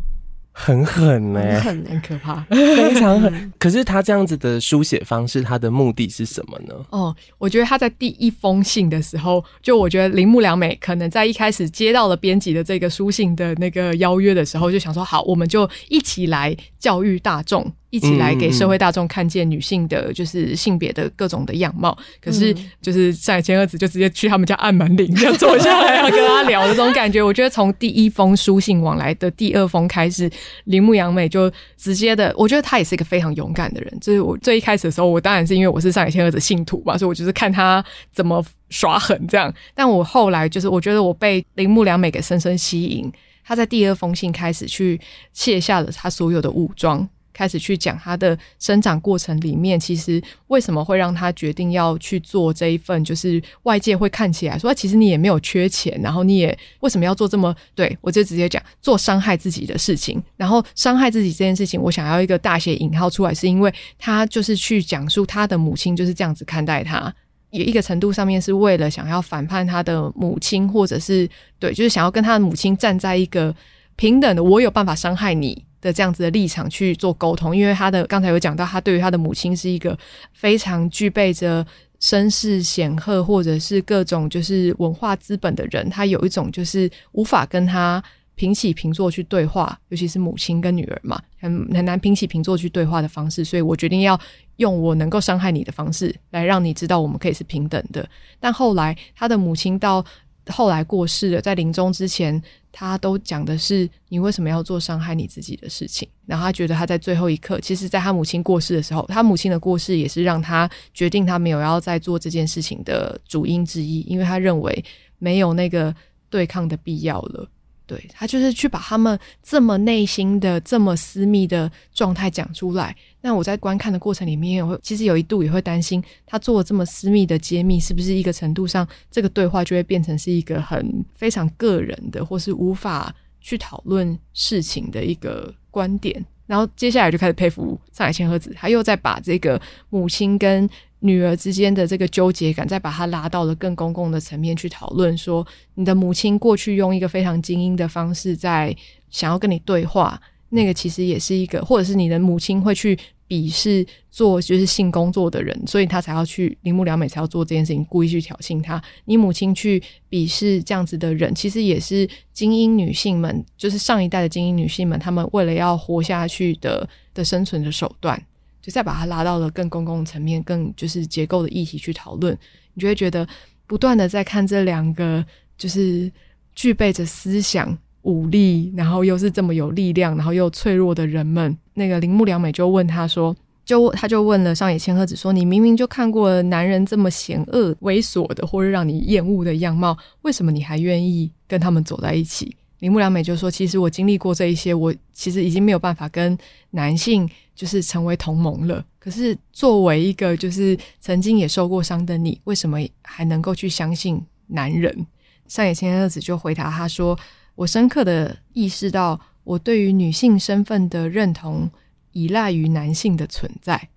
很狠呢、欸，很很可怕，(laughs) 非常狠。可是他这样子的书写方式，他的目的是什么呢？哦，我觉得他在第一封信的时候，就我觉得铃木良美可能在一开始接到了编辑的这个书信的那个邀约的时候，就想说好，我们就一起来教育大众。一起来给社会大众看见女性的，就是性别的各种的样貌。可是，就是上野千鹤子就直接去他们家按门铃，这样坐下来要跟他聊的这种感觉。我觉得从第一封书信往来的第二封开始，铃木良美就直接的，我觉得她也是一个非常勇敢的人。就是我最一开始的时候，我当然是因为我是上野千鹤子信徒嘛，所以我就是看她怎么耍狠这样。但我后来就是，我觉得我被铃木良美给深深吸引。他在第二封信开始去卸下了他所有的武装。开始去讲他的生长过程里面，其实为什么会让他决定要去做这一份，就是外界会看起来说，其实你也没有缺钱，然后你也为什么要做这么，对，我就直接讲做伤害自己的事情，然后伤害自己这件事情，我想要一个大写引号出来，是因为他就是去讲述他的母亲就是这样子看待他，也一个程度上面是为了想要反叛他的母亲，或者是对，就是想要跟他的母亲站在一个平等的，我有办法伤害你。的这样子的立场去做沟通，因为他的刚才有讲到，他对于他的母亲是一个非常具备着身世显赫或者是各种就是文化资本的人，他有一种就是无法跟他平起平坐去对话，尤其是母亲跟女儿嘛，很很难平起平坐去对话的方式，所以我决定要用我能够伤害你的方式来让你知道我们可以是平等的。但后来他的母亲到后来过世了，在临终之前。他都讲的是你为什么要做伤害你自己的事情，然后他觉得他在最后一刻，其实在他母亲过世的时候，他母亲的过世也是让他决定他没有要再做这件事情的主因之一，因为他认为没有那个对抗的必要了。对，他就是去把他们这么内心的、这么私密的状态讲出来。那我在观看的过程里面，也会其实有一度也会担心，他做了这么私密的揭秘，是不是一个程度上，这个对话就会变成是一个很非常个人的，或是无法去讨论事情的一个观点。然后接下来就开始佩服上海千鹤子，他又在把这个母亲跟女儿之间的这个纠结感，再把它拉到了更公共的层面去讨论。说你的母亲过去用一个非常精英的方式在想要跟你对话，那个其实也是一个，或者是你的母亲会去鄙视做就是性工作的人，所以他才要去铃木良美才要做这件事情，故意去挑衅他。你母亲去鄙视这样子的人，其实也是精英女性们，就是上一代的精英女性们，她们为了要活下去的。的生存的手段，就再把它拉到了更公共层面、更就是结构的议题去讨论，你就会觉得不断的在看这两个就是具备着思想、武力，然后又是这么有力量，然后又脆弱的人们。那个铃木良美就问他说。就他就问了上野千鹤子说：“你明明就看过男人这么险恶、猥琐的，或者让你厌恶的样貌，为什么你还愿意跟他们走在一起？”铃木良美就说：“其实我经历过这一些，我其实已经没有办法跟男性就是成为同盟了。可是作为一个就是曾经也受过伤的你，为什么还能够去相信男人？”上野千鹤子就回答他说：“我深刻的意识到，我对于女性身份的认同。”依赖于男性的存在，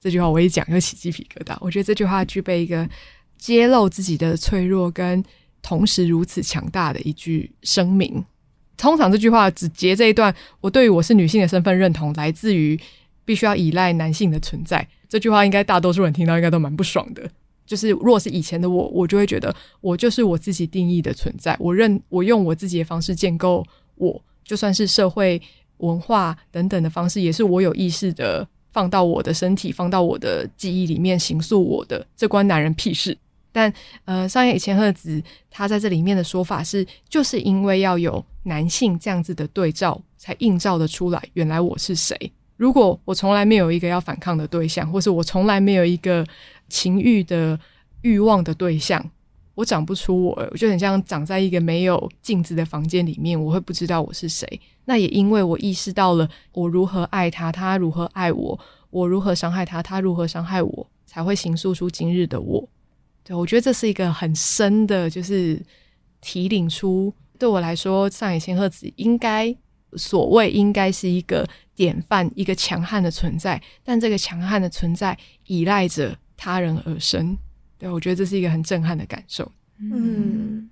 这句话我一讲就起鸡皮疙瘩。我觉得这句话具备一个揭露自己的脆弱，跟同时如此强大的一句声明。通常这句话只截这一段，我对于我是女性的身份认同来自于必须要依赖男性的存在。这句话应该大多数人听到应该都蛮不爽的。就是如果是以前的我，我就会觉得我就是我自己定义的存在，我认我用我自己的方式建构我，就算是社会。文化等等的方式，也是我有意识的放到我的身体、放到我的记忆里面，形塑我的。这关男人屁事。但呃，上野千鹤子他在这里面的说法是，就是因为要有男性这样子的对照，才映照得出来，原来我是谁。如果我从来没有一个要反抗的对象，或是我从来没有一个情欲的欲望的对象，我长不出我，我就很像长在一个没有镜子的房间里面，我会不知道我是谁。那也因为我意识到了我如何爱他，他如何爱我，我如何伤害他，他如何伤害我，才会形塑出今日的我。对，我觉得这是一个很深的，就是提领出对我来说，上野千鹤子应该所谓应该是一个典范，一个强悍的存在，但这个强悍的存在依赖着他人而生。对，我觉得这是一个很震撼的感受。嗯。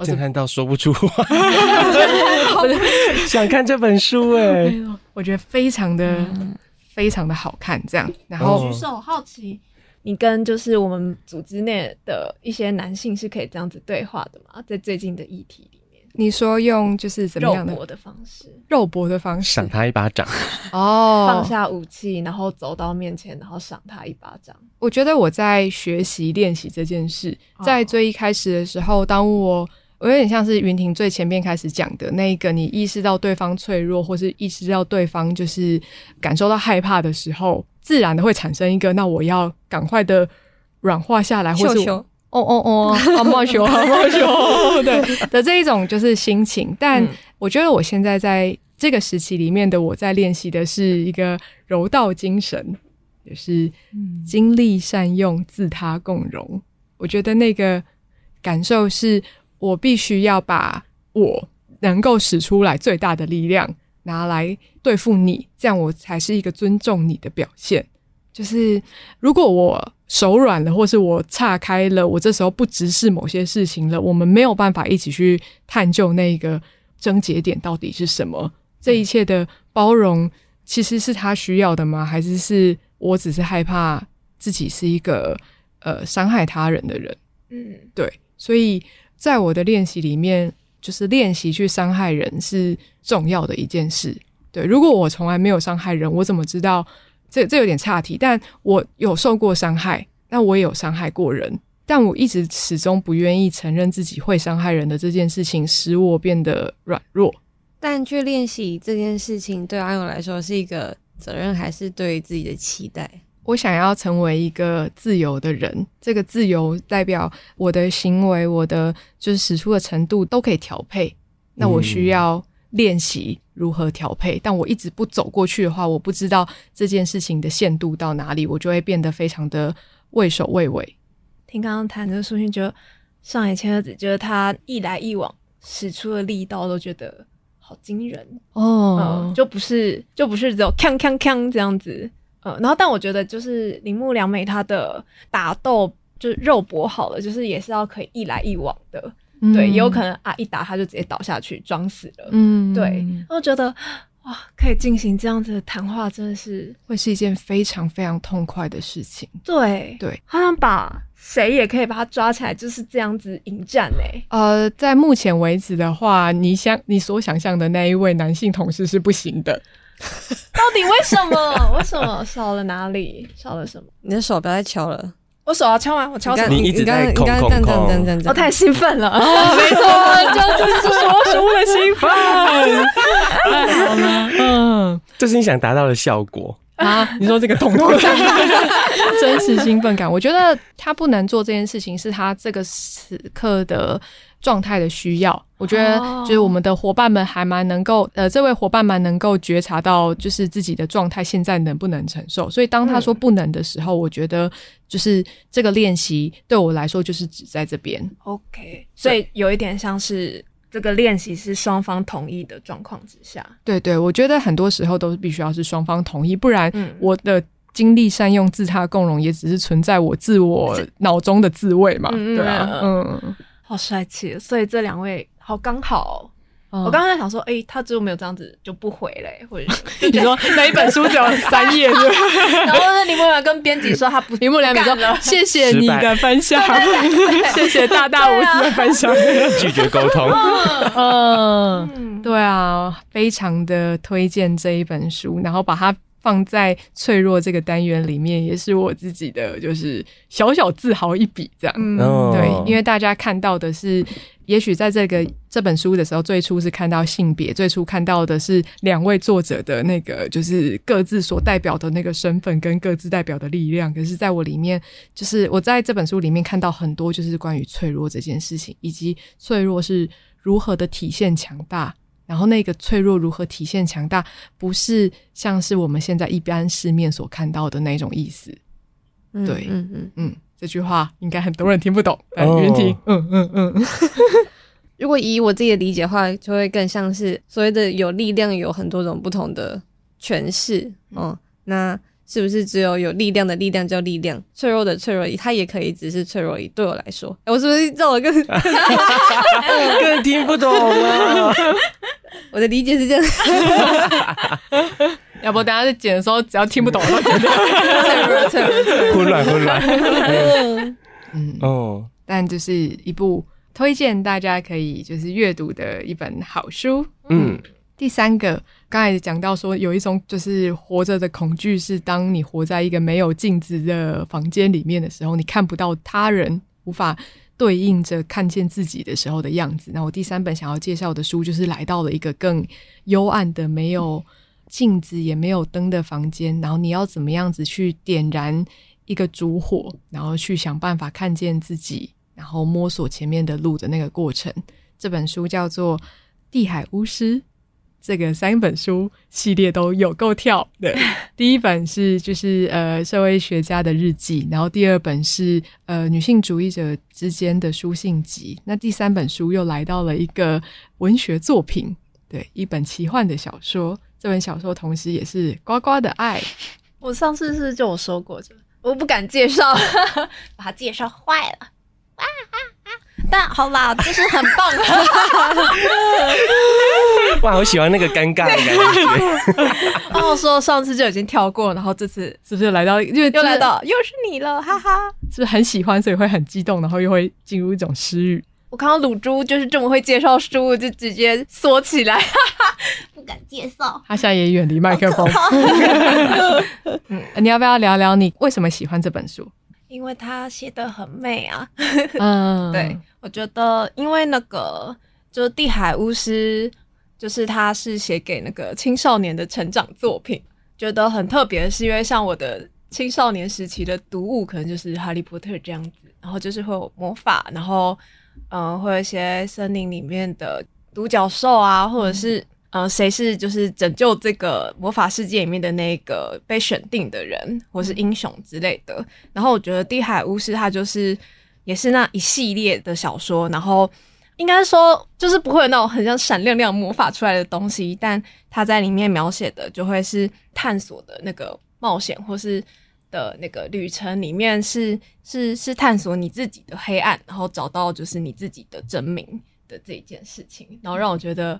震撼到说不出话，(laughs) 想看这本书哎、欸，我觉得非常的、嗯、非常的好看。这样，然后举手好奇，你跟就是我们组织内的一些男性是可以这样子对话的吗？在最近的议题里面，你说用就是怎么样的肉搏的方式，肉搏的方式，赏他一巴掌哦，(laughs) 放下武器，然后走到面前，然后赏他一巴掌。我觉得我在学习练习这件事，在最一开始的时候，当我我有点像是云婷最前面开始讲的那一个，你意识到对方脆弱，或是意识到对方就是感受到害怕的时候，自然的会产生一个，那我要赶快的软化下来，或是哦哦哦，好冒羞，好 (laughs) 冒羞，(laughs) 对的这一种就是心情。但我觉得我现在在这个时期里面的我在练习的是一个柔道精神，就是精力善用，自他共荣。我觉得那个感受是。我必须要把我能够使出来最大的力量拿来对付你，这样我才是一个尊重你的表现。就是如果我手软了，或是我岔开了，我这时候不直视某些事情了，我们没有办法一起去探究那个症结点到底是什么。这一切的包容，其实是他需要的吗？还是是我只是害怕自己是一个呃伤害他人的人？嗯，对，所以。在我的练习里面，就是练习去伤害人是重要的一件事。对，如果我从来没有伤害人，我怎么知道？这这有点岔题。但我有受过伤害，那我也有伤害过人，但我一直始终不愿意承认自己会伤害人的这件事情，使我变得软弱。但去练习这件事情，对阿勇来说是一个责任，还是对自己的期待？我想要成为一个自由的人，这个自由代表我的行为，我的就是使出的程度都可以调配。那我需要练习如何调配，但我一直不走过去的话，我不知道这件事情的限度到哪里，我就会变得非常的畏首畏尾。听刚刚谈这个书信，觉得上野千鹤子觉得他一来一往使出的力道都觉得好惊人哦、嗯，就不是就不是只有锵锵锵这样子。嗯，然后但我觉得就是铃木良美她的打斗就是肉搏好了，就是也是要可以一来一往的，嗯、对，也有可能啊一打他就直接倒下去装死了，嗯，对，我觉得哇，可以进行这样子的谈话，真的是会是一件非常非常痛快的事情，对对，好像把谁也可以把他抓起来，就是这样子迎战哎，呃，在目前为止的话，你想你所想象的那一位男性同事是不行的。(laughs) 到底为什么？为什么少了哪里？少了什么？你的手不要再敲了，我手要敲完，我敲什么？你一直在你刚刚这样这样这样这样，我太兴奋了啊！没错，就就是说书的兴奋，太好了，嗯，这是你想达到的效果。啊，你说这个痛痛感，(laughs) 真实兴奋感，我觉得他不能做这件事情，是他这个时刻的状态的需要。我觉得就是我们的伙伴们还蛮能够，呃，这位伙伴蛮能够觉察到，就是自己的状态现在能不能承受。所以当他说不能的时候，我觉得就是这个练习对我来说就是只在这边。OK，所以有一点像是。这个练习是双方同意的状况之下，对对，我觉得很多时候都是必须要是双方同意，不然我的精力善用、自他共荣，也只是存在我自我脑中的自慰嘛，对啊，嗯，好帅气，所以这两位好刚好。我刚刚在想说，哎，他只有没有这样子就不回嘞，或者是 (laughs) 你说那一本书只有三页，(laughs) 然后林木良跟编辑说他不，(laughs) 林木良你说谢谢你的分享，谢谢大大无私的分享，拒绝沟通，嗯，对啊，非常的推荐这一本书，然后把它。放在脆弱这个单元里面，也是我自己的，就是小小自豪一笔，这样。嗯，对，因为大家看到的是，也许在这个这本书的时候，最初是看到性别，最初看到的是两位作者的那个，就是各自所代表的那个身份跟各自代表的力量。可是，在我里面，就是我在这本书里面看到很多，就是关于脆弱这件事情，以及脆弱是如何的体现强大。然后那个脆弱如何体现强大，不是像是我们现在一般市面所看到的那种意思。对，嗯嗯嗯，嗯，这句话应该很多人听不懂。来，云婷，嗯嗯嗯。(laughs) 如果以我自己的理解的话，就会更像是所谓的有力量，有很多种不同的诠释。嗯，那。是不是只有有力量的力量叫力量，脆弱的脆弱，它也可以只是脆弱。对我来说，我是不是让我更 (laughs) 更听不懂了？(laughs) 我的理解是这样。(laughs) 要不等下在剪的时候，只要听不懂。脆弱，脆弱，混乱，混乱。嗯哦，但就是一部推荐大家可以就是阅读的一本好书。嗯。第三个，刚才讲到说，有一种就是活着的恐惧，是当你活在一个没有镜子的房间里面的时候，你看不到他人，无法对应着看见自己的时候的样子。那我第三本想要介绍的书，就是来到了一个更幽暗的、没有镜子也没有灯的房间，然后你要怎么样子去点燃一个烛火，然后去想办法看见自己，然后摸索前面的路的那个过程。这本书叫做《地海巫师》。这个三本书系列都有够跳的。(laughs) 第一本是就是呃社会学家的日记，然后第二本是呃女性主义者之间的书信集，那第三本书又来到了一个文学作品，对，一本奇幻的小说。这本小说同时也是呱呱的爱。我上次是就有说过，我不敢介绍，(laughs) 把它介绍坏了。啊啊啊！但好啦，就是很棒。(laughs) 哇，我喜欢那个尴尬的感觉。然后说上次就已经跳过，然后这次是不是来到，因为又来到，又是你了，哈哈。是不是很喜欢，所以会很激动，然后又会进入一种失语。我看到卤猪就是这么会介绍书，我就直接缩起来，哈哈，不敢介绍。他现在也远离麦克风。(laughs) 嗯，你要不要聊聊你为什么喜欢这本书？因为他写的很美啊。嗯，(laughs) 对，我觉得因为那个就是地海巫师。就是他是写给那个青少年的成长作品，觉得很特别，是因为像我的青少年时期的读物，可能就是《哈利波特》这样子，然后就是会有魔法，然后嗯、呃，会有一些森林里面的独角兽啊，或者是嗯、呃，谁是就是拯救这个魔法世界里面的那个被选定的人，或是英雄之类的。然后我觉得《地海巫师》它就是也是那一系列的小说，然后。应该说，就是不会有那种很像闪亮亮魔法出来的东西，但他在里面描写的就会是探索的那个冒险，或是的那个旅程里面是是是探索你自己的黑暗，然后找到就是你自己的真名的这一件事情，然后让我觉得，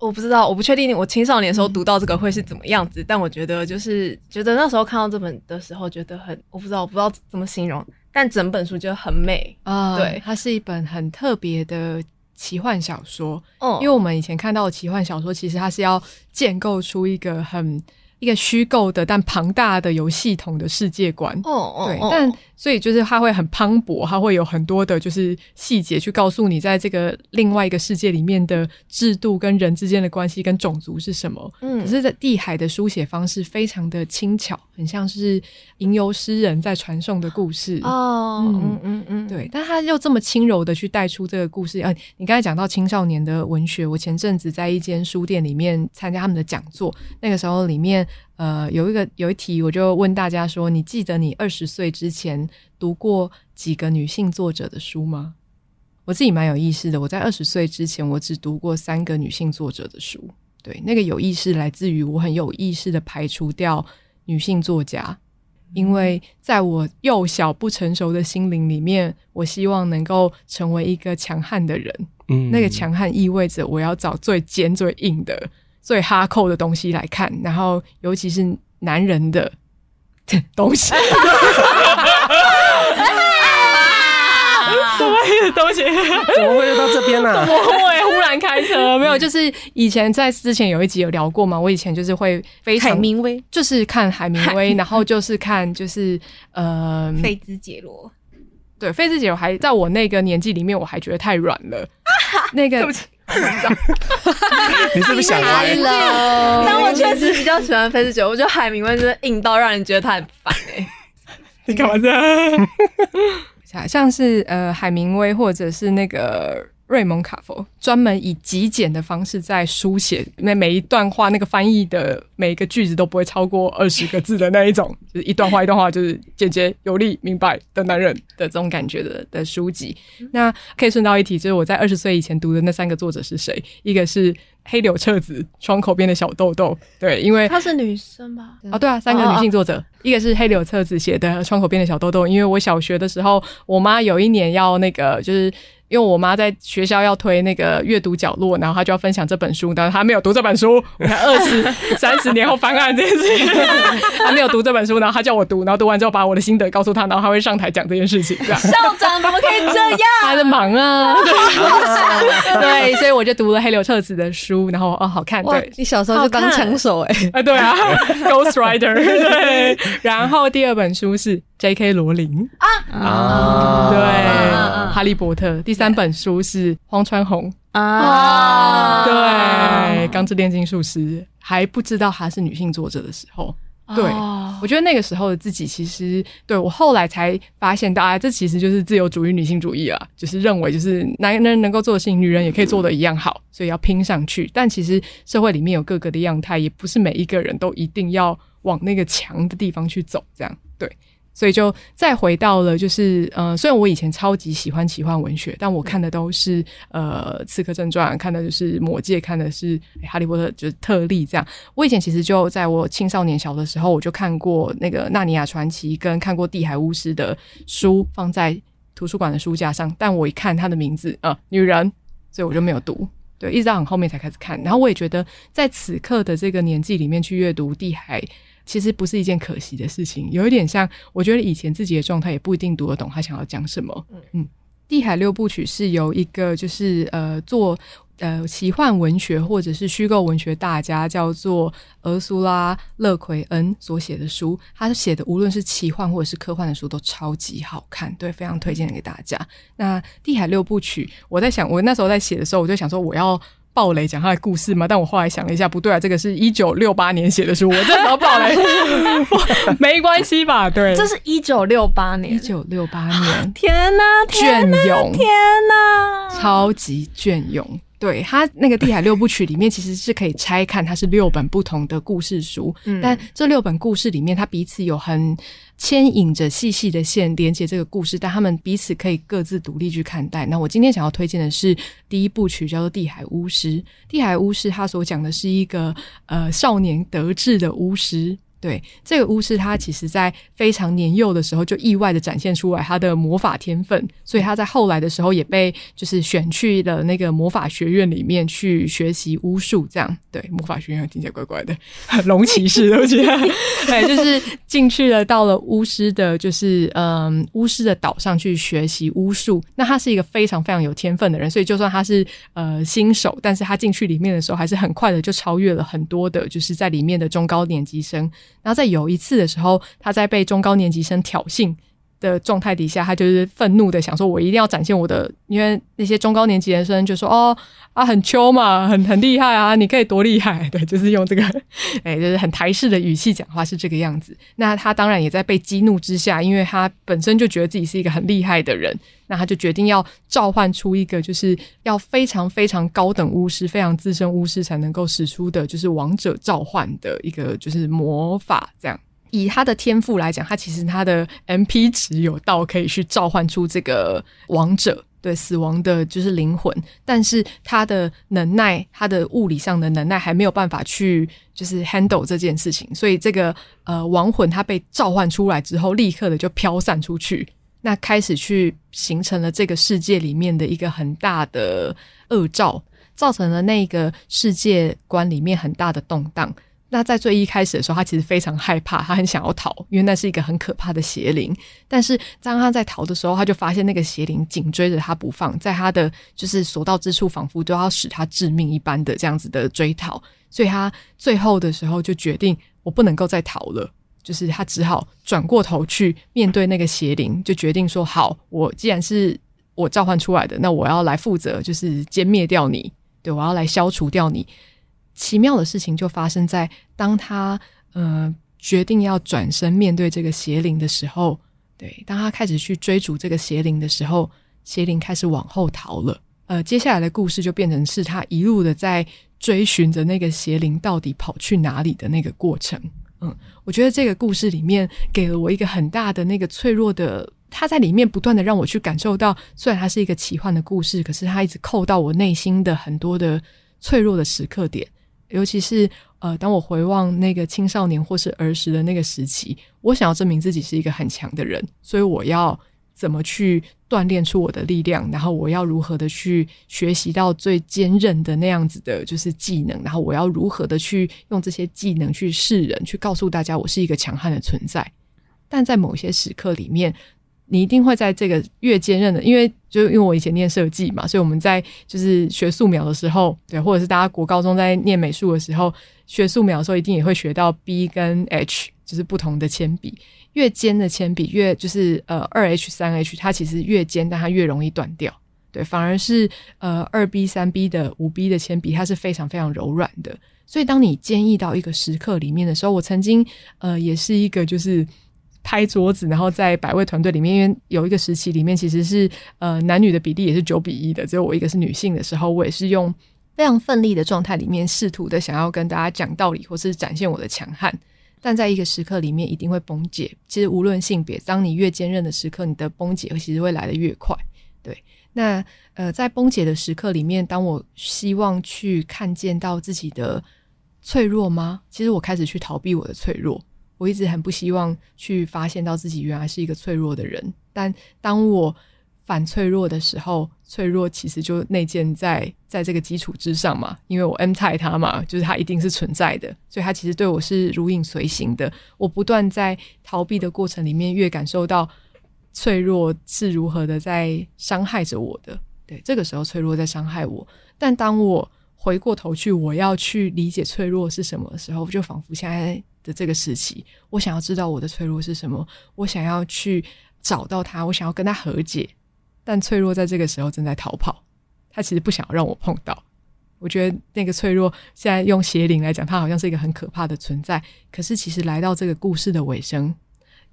我不知道，我不确定我青少年的时候读到这个会是怎么样子，但我觉得就是觉得那时候看到这本的时候，觉得很，我不知道，我不知道怎么形容。但整本书就很美啊，呃、对，它是一本很特别的奇幻小说。嗯，因为我们以前看到的奇幻小说，其实它是要建构出一个很一个虚构的但庞大的有系统的世界观。哦哦，对，但。所以就是它会很磅礴，它会有很多的，就是细节去告诉你，在这个另外一个世界里面的制度跟人之间的关系跟种族是什么。嗯，可是，在地海的书写方式非常的轻巧，很像是吟游诗人在传颂的故事。哦，嗯嗯嗯，嗯，对，但他又这么轻柔的去带出这个故事。啊，你刚才讲到青少年的文学，我前阵子在一间书店里面参加他们的讲座，那个时候里面。呃，有一个有一题，我就问大家说：你记得你二十岁之前读过几个女性作者的书吗？我自己蛮有意识的，我在二十岁之前，我只读过三个女性作者的书。对，那个有意识来自于我很有意识的排除掉女性作家，因为在我幼小不成熟的心灵里面，我希望能够成为一个强悍的人。嗯，那个强悍意味着我要找最尖最硬的。最哈扣的东西来看，然后尤其是男人的 (laughs) 东西，什么？东西 (laughs) 怎么会又到这边呢？(laughs) 怎么会忽然开车？没有，就是以前在之前有一集有聊过嘛。我以前就是会非常海明威，就是看海明威，然后就是看就是呃，菲兹杰罗。对，菲兹杰罗还在我那个年纪里面，我还觉得太软了。那个。(laughs) 你是不是想歪了？但我确实比较喜欢菲兹杰罗，我觉得海明威真的硬到让人觉得他很烦哎、欸。(laughs) 你干嘛这样？(laughs) 像是呃海明威或者是那个。瑞蒙卡佛专门以极简的方式在书写，那每一段话那个翻译的每一个句子都不会超过二十个字的那一种，(laughs) 就是一段话一段话就是简洁有力、明白的男人的这种感觉的的书籍。那可以顺道一提，就是我在二十岁以前读的那三个作者是谁？一个是黑柳彻子，《窗口边的小豆豆》，对，因为她是女生吧？哦，对啊，三个女性作者，哦、一个是黑柳彻子写的《窗口边的小豆豆》，因为我小学的时候，我妈有一年要那个就是。因为我妈在学校要推那个阅读角落，然后她就要分享这本书，但是她没有读这本书。我才二十 (laughs) 三十年后翻案这件事情，她没有读这本书，然后她叫我读，然后读完之后把我的心得告诉她，然后她会上台讲这件事情。这样校长怎么可以这样？她在忙啊，(laughs) 对，所以我就读了黑柳彻子的书，然后哦，好看。对，你小时候就当枪手哎、欸，啊对啊，(laughs) Ghost Rider。对，然后第二本书是 J.K. 罗琳。啊。啊，对，啊、哈利波特第。三本书是荒川弘。啊，对，《钢之炼金术师》还不知道她是女性作者的时候，对，我觉得那个时候的自己，其实对我后来才发现到，啊，这其实就是自由主义女性主义啊，就是认为就是男人能够做的事情，女人也可以做的一样好，所以要拼上去。但其实社会里面有各个的样态，也不是每一个人都一定要往那个强的地方去走，这样。对。所以就再回到了，就是呃，虽然我以前超级喜欢奇幻文学，但我看的都是呃《刺客正传》，看的就是《魔戒》，看的是《哈利波特》，就是特例这样。我以前其实就在我青少年小的时候，我就看过那个《纳尼亚传奇》，跟看过《地海巫师》的书放在图书馆的书架上，但我一看他的名字，呃，女人，所以我就没有读。对，一直到很后面才开始看。然后我也觉得，在此刻的这个年纪里面去阅读《地海》。其实不是一件可惜的事情，有一点像，我觉得以前自己的状态也不一定读得懂他想要讲什么。嗯，地海六部曲是由一个就是呃做呃奇幻文学或者是虚构文学大家叫做俄苏拉勒奎恩所写的书，他写的无论是奇幻或者是科幻的书都超级好看，对，非常推荐给大家。那地海六部曲，我在想，我那时候在写的时候，我就想说我要。爆雷讲他的故事吗？但我后来想了一下，不对啊，这个是一九六八年写的书，我这怎么暴雷，(laughs) 没关系吧？对，这是一九六八年，一九六八年，天哪，隽永，天哪，超级隽永。对，他那个《地海六部曲》里面其实是可以拆看，它是六本不同的故事书，嗯，但这六本故事里面，它彼此有很牵引着细细的线连接这个故事，但他们彼此可以各自独立去看待。那我今天想要推荐的是第一部曲，叫做《地海巫师》。《地海巫师》他所讲的是一个呃少年得志的巫师。对，这个巫师他其实在非常年幼的时候就意外的展现出来他的魔法天分，所以他在后来的时候也被就是选去了那个魔法学院里面去学习巫术。这样，对，魔法学院听起来怪怪的，龙骑士对不对？(laughs) 对，就是进去了，到了巫师的，就是嗯，巫师的岛上去学习巫术。那他是一个非常非常有天分的人，所以就算他是呃新手，但是他进去里面的时候，还是很快的就超越了很多的，就是在里面的中高年级生。然后在有一次的时候，他在被中高年级生挑衅的状态底下，他就是愤怒的想说：“我一定要展现我的。”因为那些中高年级的生就说：“哦啊，很秋嘛，很很厉害啊，你可以多厉害？” (laughs) 对，就是用这个，(laughs) 哎，就是很台式的语气讲话是这个样子。那他当然也在被激怒之下，因为他本身就觉得自己是一个很厉害的人，那他就决定要召唤出一个就是要非常非常高等巫师、非常资深巫师才能够使出的，就是王者召唤的一个就是魔法这样。以他的天赋来讲，他其实他的 MP 值有到可以去召唤出这个王者，对死亡的就是灵魂，但是他的能耐，他的物理上的能耐还没有办法去就是 handle 这件事情，所以这个呃亡魂他被召唤出来之后，立刻的就飘散出去，那开始去形成了这个世界里面的一个很大的恶兆，造成了那个世界观里面很大的动荡。那在最一开始的时候，他其实非常害怕，他很想要逃，因为那是一个很可怕的邪灵。但是当他在逃的时候，他就发现那个邪灵紧追着他不放，在他的就是所到之处，仿佛都要使他致命一般的这样子的追逃。所以他最后的时候就决定，我不能够再逃了，就是他只好转过头去面对那个邪灵，就决定说：好，我既然是我召唤出来的，那我要来负责，就是歼灭掉你，对，我要来消除掉你。奇妙的事情就发生在当他呃决定要转身面对这个邪灵的时候，对，当他开始去追逐这个邪灵的时候，邪灵开始往后逃了。呃，接下来的故事就变成是他一路的在追寻着那个邪灵到底跑去哪里的那个过程。嗯，我觉得这个故事里面给了我一个很大的那个脆弱的，他在里面不断的让我去感受到，虽然它是一个奇幻的故事，可是它一直扣到我内心的很多的脆弱的时刻点。尤其是呃，当我回望那个青少年或是儿时的那个时期，我想要证明自己是一个很强的人，所以我要怎么去锻炼出我的力量，然后我要如何的去学习到最坚韧的那样子的，就是技能，然后我要如何的去用这些技能去示人，去告诉大家我是一个强悍的存在。但在某些时刻里面，你一定会在这个越坚韧的，因为就因为我以前念设计嘛，所以我们在就是学素描的时候，对，或者是大家国高中在念美术的时候，学素描的时候，一定也会学到 B 跟 H，就是不同的铅笔。越尖的铅笔，越就是呃二 H 三 H，它其实越尖，但它越容易断掉。对，反而是呃二 B 三 B 的五 B 的铅笔，它是非常非常柔软的。所以当你坚毅到一个时刻里面的时候，我曾经呃也是一个就是。拍桌子，然后在百位团队里面，因为有一个时期里面其实是呃男女的比例也是九比一的，只有我一个是女性的时候，我也是用非常奋力的状态里面，试图的想要跟大家讲道理，或是展现我的强悍。但在一个时刻里面，一定会崩解。其实无论性别，当你越坚韧的时刻，你的崩解其实会来得越快。对，那呃，在崩解的时刻里面，当我希望去看见到自己的脆弱吗？其实我开始去逃避我的脆弱。我一直很不希望去发现到自己原来是一个脆弱的人，但当我反脆弱的时候，脆弱其实就内建在在这个基础之上嘛，因为我 M 太他嘛，就是它一定是存在的，所以它其实对我是如影随形的。我不断在逃避的过程里面，越感受到脆弱是如何的在伤害着我的。对，这个时候脆弱在伤害我，但当我回过头去，我要去理解脆弱是什么的时候，就仿佛现在。的这个时期，我想要知道我的脆弱是什么，我想要去找到他，我想要跟他和解，但脆弱在这个时候正在逃跑，他其实不想要让我碰到。我觉得那个脆弱，现在用邪灵来讲，它好像是一个很可怕的存在。可是其实来到这个故事的尾声。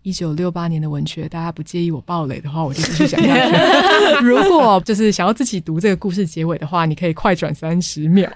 一九六八年的文学，大家不介意我暴雷的话，我就继续讲下去。(laughs) 如果就是想要自己读这个故事结尾的话，你可以快转三十秒。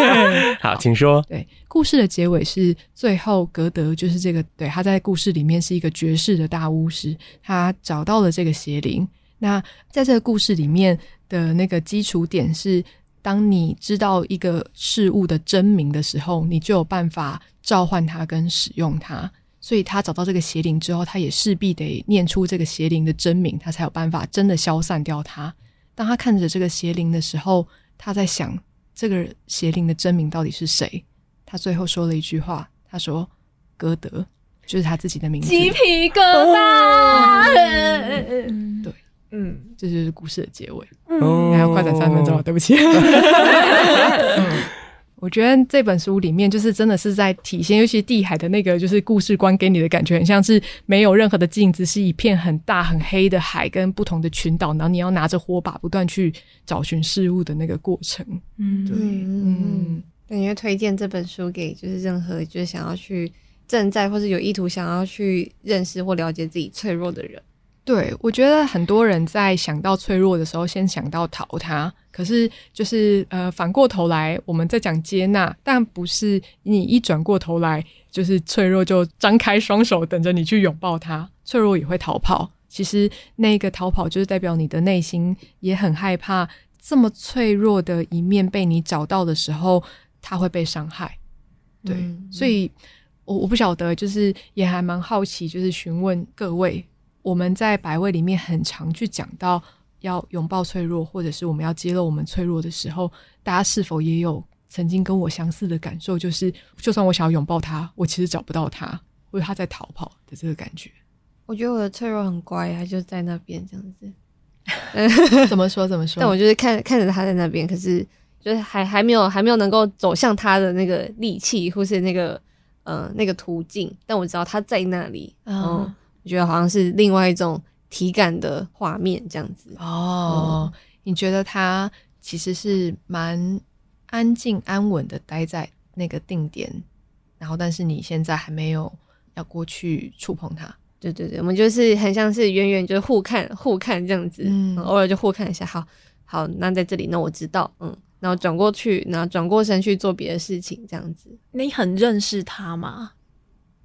(laughs) 好，请说。对，故事的结尾是最后格德就是这个，对，他在故事里面是一个绝世的大巫师，他找到了这个邪灵。那在这个故事里面的那个基础点是，当你知道一个事物的真名的时候，你就有办法召唤它跟使用它。所以他找到这个邪灵之后，他也势必得念出这个邪灵的真名，他才有办法真的消散掉它。当他看着这个邪灵的时候，他在想这个邪灵的真名到底是谁？他最后说了一句话，他说：“歌德，就是他自己的名字。”鸡皮疙瘩。对，嗯，这就是故事的结尾。嗯，还要快转三分钟，对不起。(laughs) (laughs) 嗯我觉得这本书里面就是真的是在体现，尤其地海的那个就是故事观给你的感觉，很像是没有任何的镜子，是一片很大很黑的海跟不同的群岛，然后你要拿着火把不断去找寻事物的那个过程。嗯，对，嗯，感觉推荐这本书给就是任何就是想要去正在或是有意图想要去认识或了解自己脆弱的人。对，我觉得很多人在想到脆弱的时候，先想到逃它。可是，就是呃，反过头来，我们在讲接纳，但不是你一转过头来，就是脆弱就张开双手等着你去拥抱它。脆弱也会逃跑。其实那个逃跑，就是代表你的内心也很害怕，这么脆弱的一面被你找到的时候，它会被伤害。对，嗯、所以我我不晓得，就是也还蛮好奇，就是询问各位。我们在百位里面很常去讲到要拥抱脆弱，或者是我们要揭露我们脆弱的时候，大家是否也有曾经跟我相似的感受？就是就算我想要拥抱他，我其实找不到他，或者他在逃跑的这个感觉。我觉得我的脆弱很乖，他就在那边这样子。(laughs) (laughs) 怎么说怎么说？但我就是看看着他在那边，可是就是还还没有还没有能够走向他的那个力气，或是那个呃那个途径。但我知道他在那里。嗯。嗯我觉得好像是另外一种体感的画面这样子哦。嗯、你觉得他其实是蛮安静安稳的待在那个定点，然后但是你现在还没有要过去触碰它。对对对，我们就是很像是远远就是互看互看这样子，嗯，偶尔就互看一下。好，好，那在这里，那我知道，嗯，然后转过去，然后转过身去做别的事情，这样子。你很认识他吗？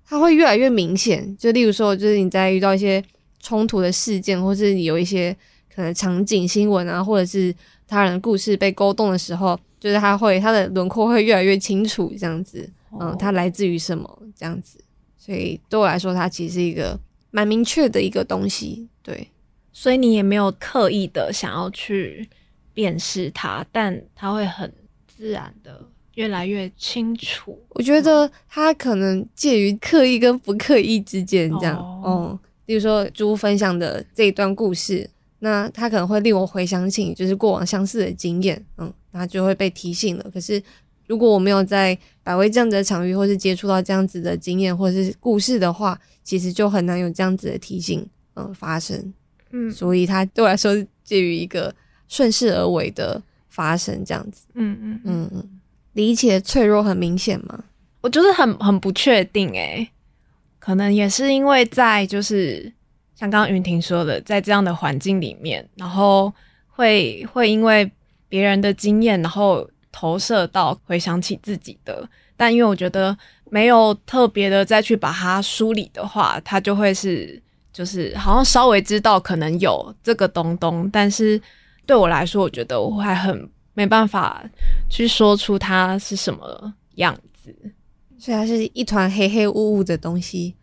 他会越来越明显，就例如说，就是你在遇到一些冲突的事件，或是有一些可能场景、新闻啊，或者是他人的故事被勾动的时候，就是它会它的轮廓会越来越清楚，这样子，嗯，它来自于什么这样子，所以对我来说，它其实是一个蛮明确的一个东西，对，所以你也没有刻意的想要去辨识它，但它会很自然的。越来越清楚，我觉得他可能介于刻意跟不刻意之间，这样，哦、嗯，比如说猪分享的这一段故事，那他可能会令我回想起就是过往相似的经验，嗯，那就会被提醒了。可是如果我没有在百味这样子的场域，或是接触到这样子的经验或是故事的话，其实就很难有这样子的提醒，嗯，发生，嗯，所以它对我来说介于一个顺势而为的发生这样子，嗯嗯嗯嗯。理解脆弱很明显吗？我就是很很不确定诶、欸，可能也是因为在就是像刚刚云婷说的，在这样的环境里面，然后会会因为别人的经验，然后投射到回想起自己的，但因为我觉得没有特别的再去把它梳理的话，它就会是就是好像稍微知道可能有这个东东，但是对我来说，我觉得我还很。没办法去说出它是什么样子，所以它是一团黑黑雾雾的东西，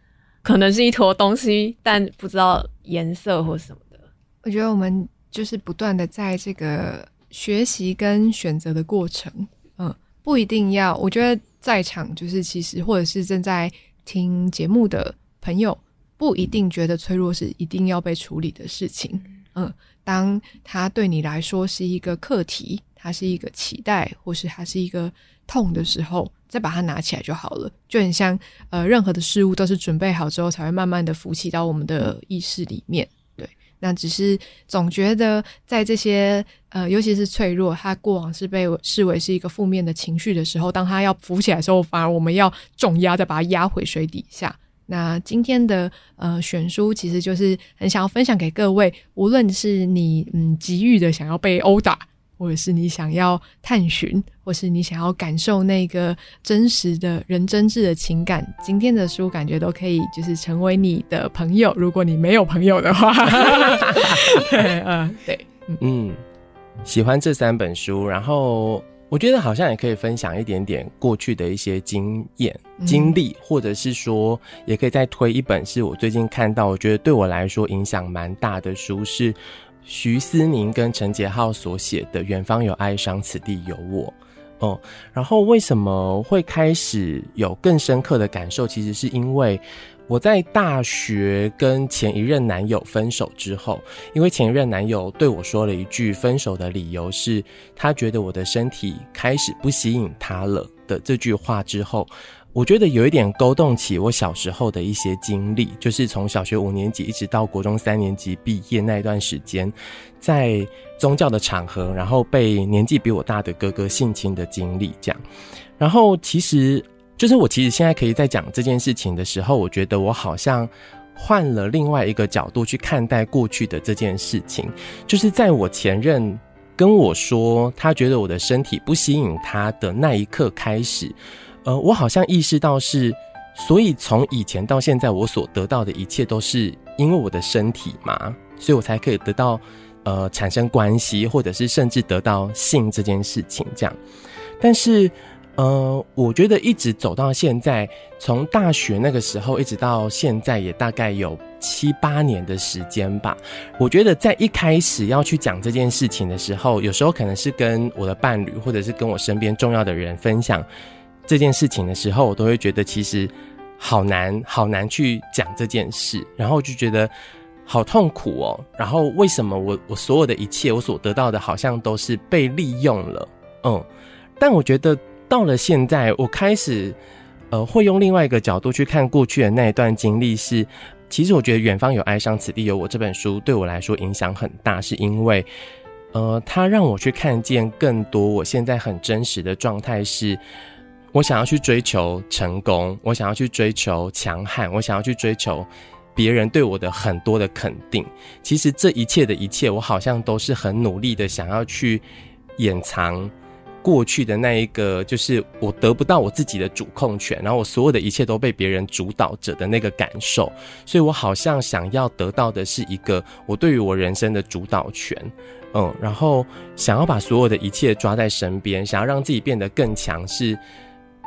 可能是一坨东西，但不知道颜色或什么的。我觉得我们就是不断的在这个学习跟选择的过程，嗯，不一定要。我觉得在场就是其实或者是正在听节目的朋友，不一定觉得脆弱是一定要被处理的事情，嗯，当它对你来说是一个课题。它是一个期待，或是它是一个痛的时候，再把它拿起来就好了。就很像，呃，任何的事物都是准备好之后，才会慢慢的浮起到我们的意识里面。对，那只是总觉得在这些，呃，尤其是脆弱，它过往是被视为是一个负面的情绪的时候，当它要浮起来的时候，反而我们要重压，再把它压回水底下。那今天的呃选书，其实就是很想要分享给各位，无论是你嗯急于的想要被殴打。或者是你想要探寻，或是你想要感受那个真实的人真挚的情感，今天的书感觉都可以，就是成为你的朋友。如果你没有朋友的话，(laughs) 对，嗯，对，嗯，喜欢这三本书，然后我觉得好像也可以分享一点点过去的一些经验、经历，或者是说，也可以再推一本是我最近看到，我觉得对我来说影响蛮大的书，是徐思宁跟陈杰浩所写的《远方有哀伤，此地有我》。哦，然后为什么会开始有更深刻的感受？其实是因为我在大学跟前一任男友分手之后，因为前一任男友对我说了一句分手的理由是他觉得我的身体开始不吸引他了的这句话之后。我觉得有一点勾动起我小时候的一些经历，就是从小学五年级一直到国中三年级毕业那一段时间，在宗教的场合，然后被年纪比我大的哥哥性侵的经历，这样。然后其实就是我其实现在可以在讲这件事情的时候，我觉得我好像换了另外一个角度去看待过去的这件事情，就是在我前任跟我说他觉得我的身体不吸引他的那一刻开始。呃，我好像意识到是，所以从以前到现在，我所得到的一切都是因为我的身体嘛，所以我才可以得到呃产生关系，或者是甚至得到性这件事情这样。但是呃，我觉得一直走到现在，从大学那个时候一直到现在，也大概有七八年的时间吧。我觉得在一开始要去讲这件事情的时候，有时候可能是跟我的伴侣，或者是跟我身边重要的人分享。这件事情的时候，我都会觉得其实好难，好难去讲这件事，然后就觉得好痛苦哦。然后为什么我我所有的一切，我所得到的，好像都是被利用了？嗯，但我觉得到了现在，我开始呃会用另外一个角度去看过去的那一段经历。是，其实我觉得《远方有哀伤，此地有我》这本书对我来说影响很大，是因为呃，它让我去看见更多我现在很真实的状态是。我想要去追求成功，我想要去追求强悍，我想要去追求别人对我的很多的肯定。其实这一切的一切，我好像都是很努力的想要去掩藏过去的那一个，就是我得不到我自己的主控权，然后我所有的一切都被别人主导着的那个感受。所以我好像想要得到的是一个我对于我人生的主导权，嗯，然后想要把所有的一切抓在身边，想要让自己变得更强是。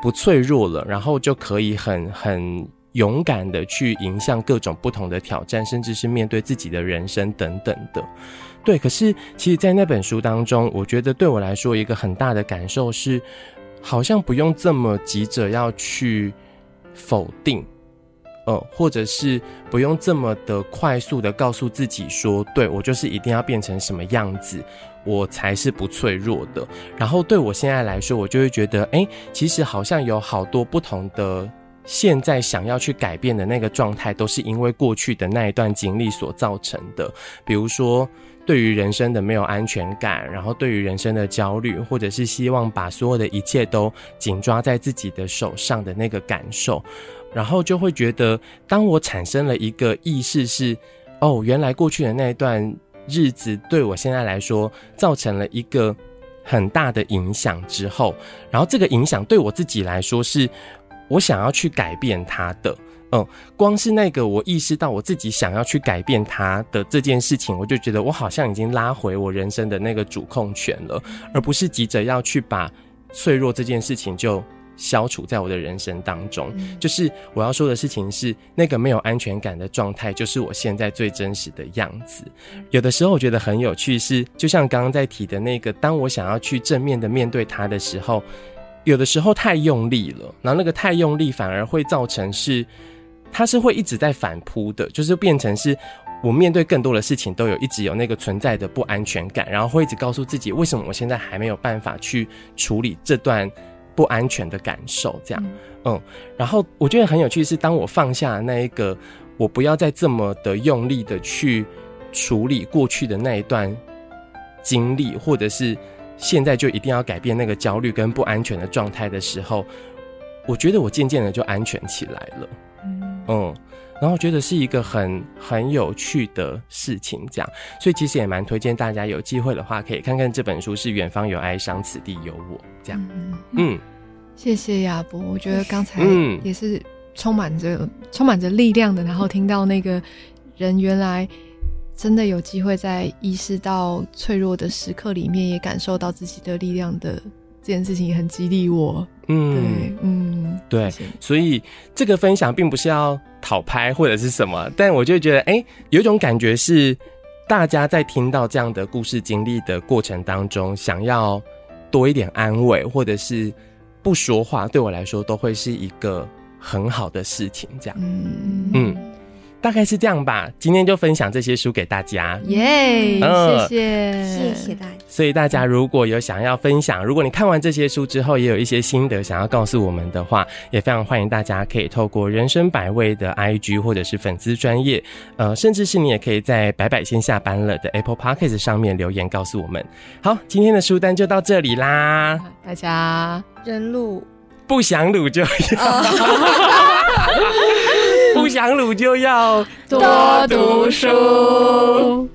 不脆弱了，然后就可以很很勇敢的去迎向各种不同的挑战，甚至是面对自己的人生等等的。对，可是其实，在那本书当中，我觉得对我来说一个很大的感受是，好像不用这么急着要去否定。呃，或者是不用这么的快速的告诉自己说，对，我就是一定要变成什么样子，我才是不脆弱的。然后对我现在来说，我就会觉得，哎，其实好像有好多不同的现在想要去改变的那个状态，都是因为过去的那一段经历所造成的。比如说，对于人生的没有安全感，然后对于人生的焦虑，或者是希望把所有的一切都紧抓在自己的手上的那个感受。然后就会觉得，当我产生了一个意识是，哦，原来过去的那一段日子对我现在来说造成了一个很大的影响之后，然后这个影响对我自己来说是，我想要去改变它的。嗯，光是那个我意识到我自己想要去改变它的这件事情，我就觉得我好像已经拉回我人生的那个主控权了，而不是急着要去把脆弱这件事情就。消除在我的人生当中，就是我要说的事情是，那个没有安全感的状态，就是我现在最真实的样子。有的时候我觉得很有趣，是就像刚刚在提的那个，当我想要去正面的面对它的时候，有的时候太用力了，然后那个太用力反而会造成是，它是会一直在反扑的，就是变成是我面对更多的事情都有一直有那个存在的不安全感，然后会一直告诉自己，为什么我现在还没有办法去处理这段。不安全的感受，这样，嗯，然后我觉得很有趣是，当我放下那一个，我不要再这么的用力的去处理过去的那一段经历，或者是现在就一定要改变那个焦虑跟不安全的状态的时候，我觉得我渐渐的就安全起来了，嗯，然后我觉得是一个很很有趣的事情，这样，所以其实也蛮推荐大家有机会的话，可以看看这本书，是远方有哀伤，此地有我，这样，嗯。谢谢亚伯，我觉得刚才也是充满着、嗯、充满着力量的，然后听到那个人原来真的有机会在意识到脆弱的时刻里面，也感受到自己的力量的这件事情，也很激励我。嗯，对，嗯，对。所以这个分享并不是要讨拍或者是什么，但我就觉得，哎、欸，有一种感觉是，大家在听到这样的故事经历的过程当中，想要多一点安慰，或者是不说话，对我来说都会是一个很好的事情。这样，嗯嗯。大概是这样吧，今天就分享这些书给大家，耶、谢谢，谢谢大家。所以大家如果有想要分享，如果你看完这些书之后也有一些心得想要告诉我们的话，也非常欢迎大家可以透过人生百味的 IG 或者是粉丝专业，呃，甚至是你也可以在百百先下班了的 Apple Podcast 上面留言告诉我们。好，今天的书单就到这里啦，大家。人路不想鲁就不想鲁就要多读书。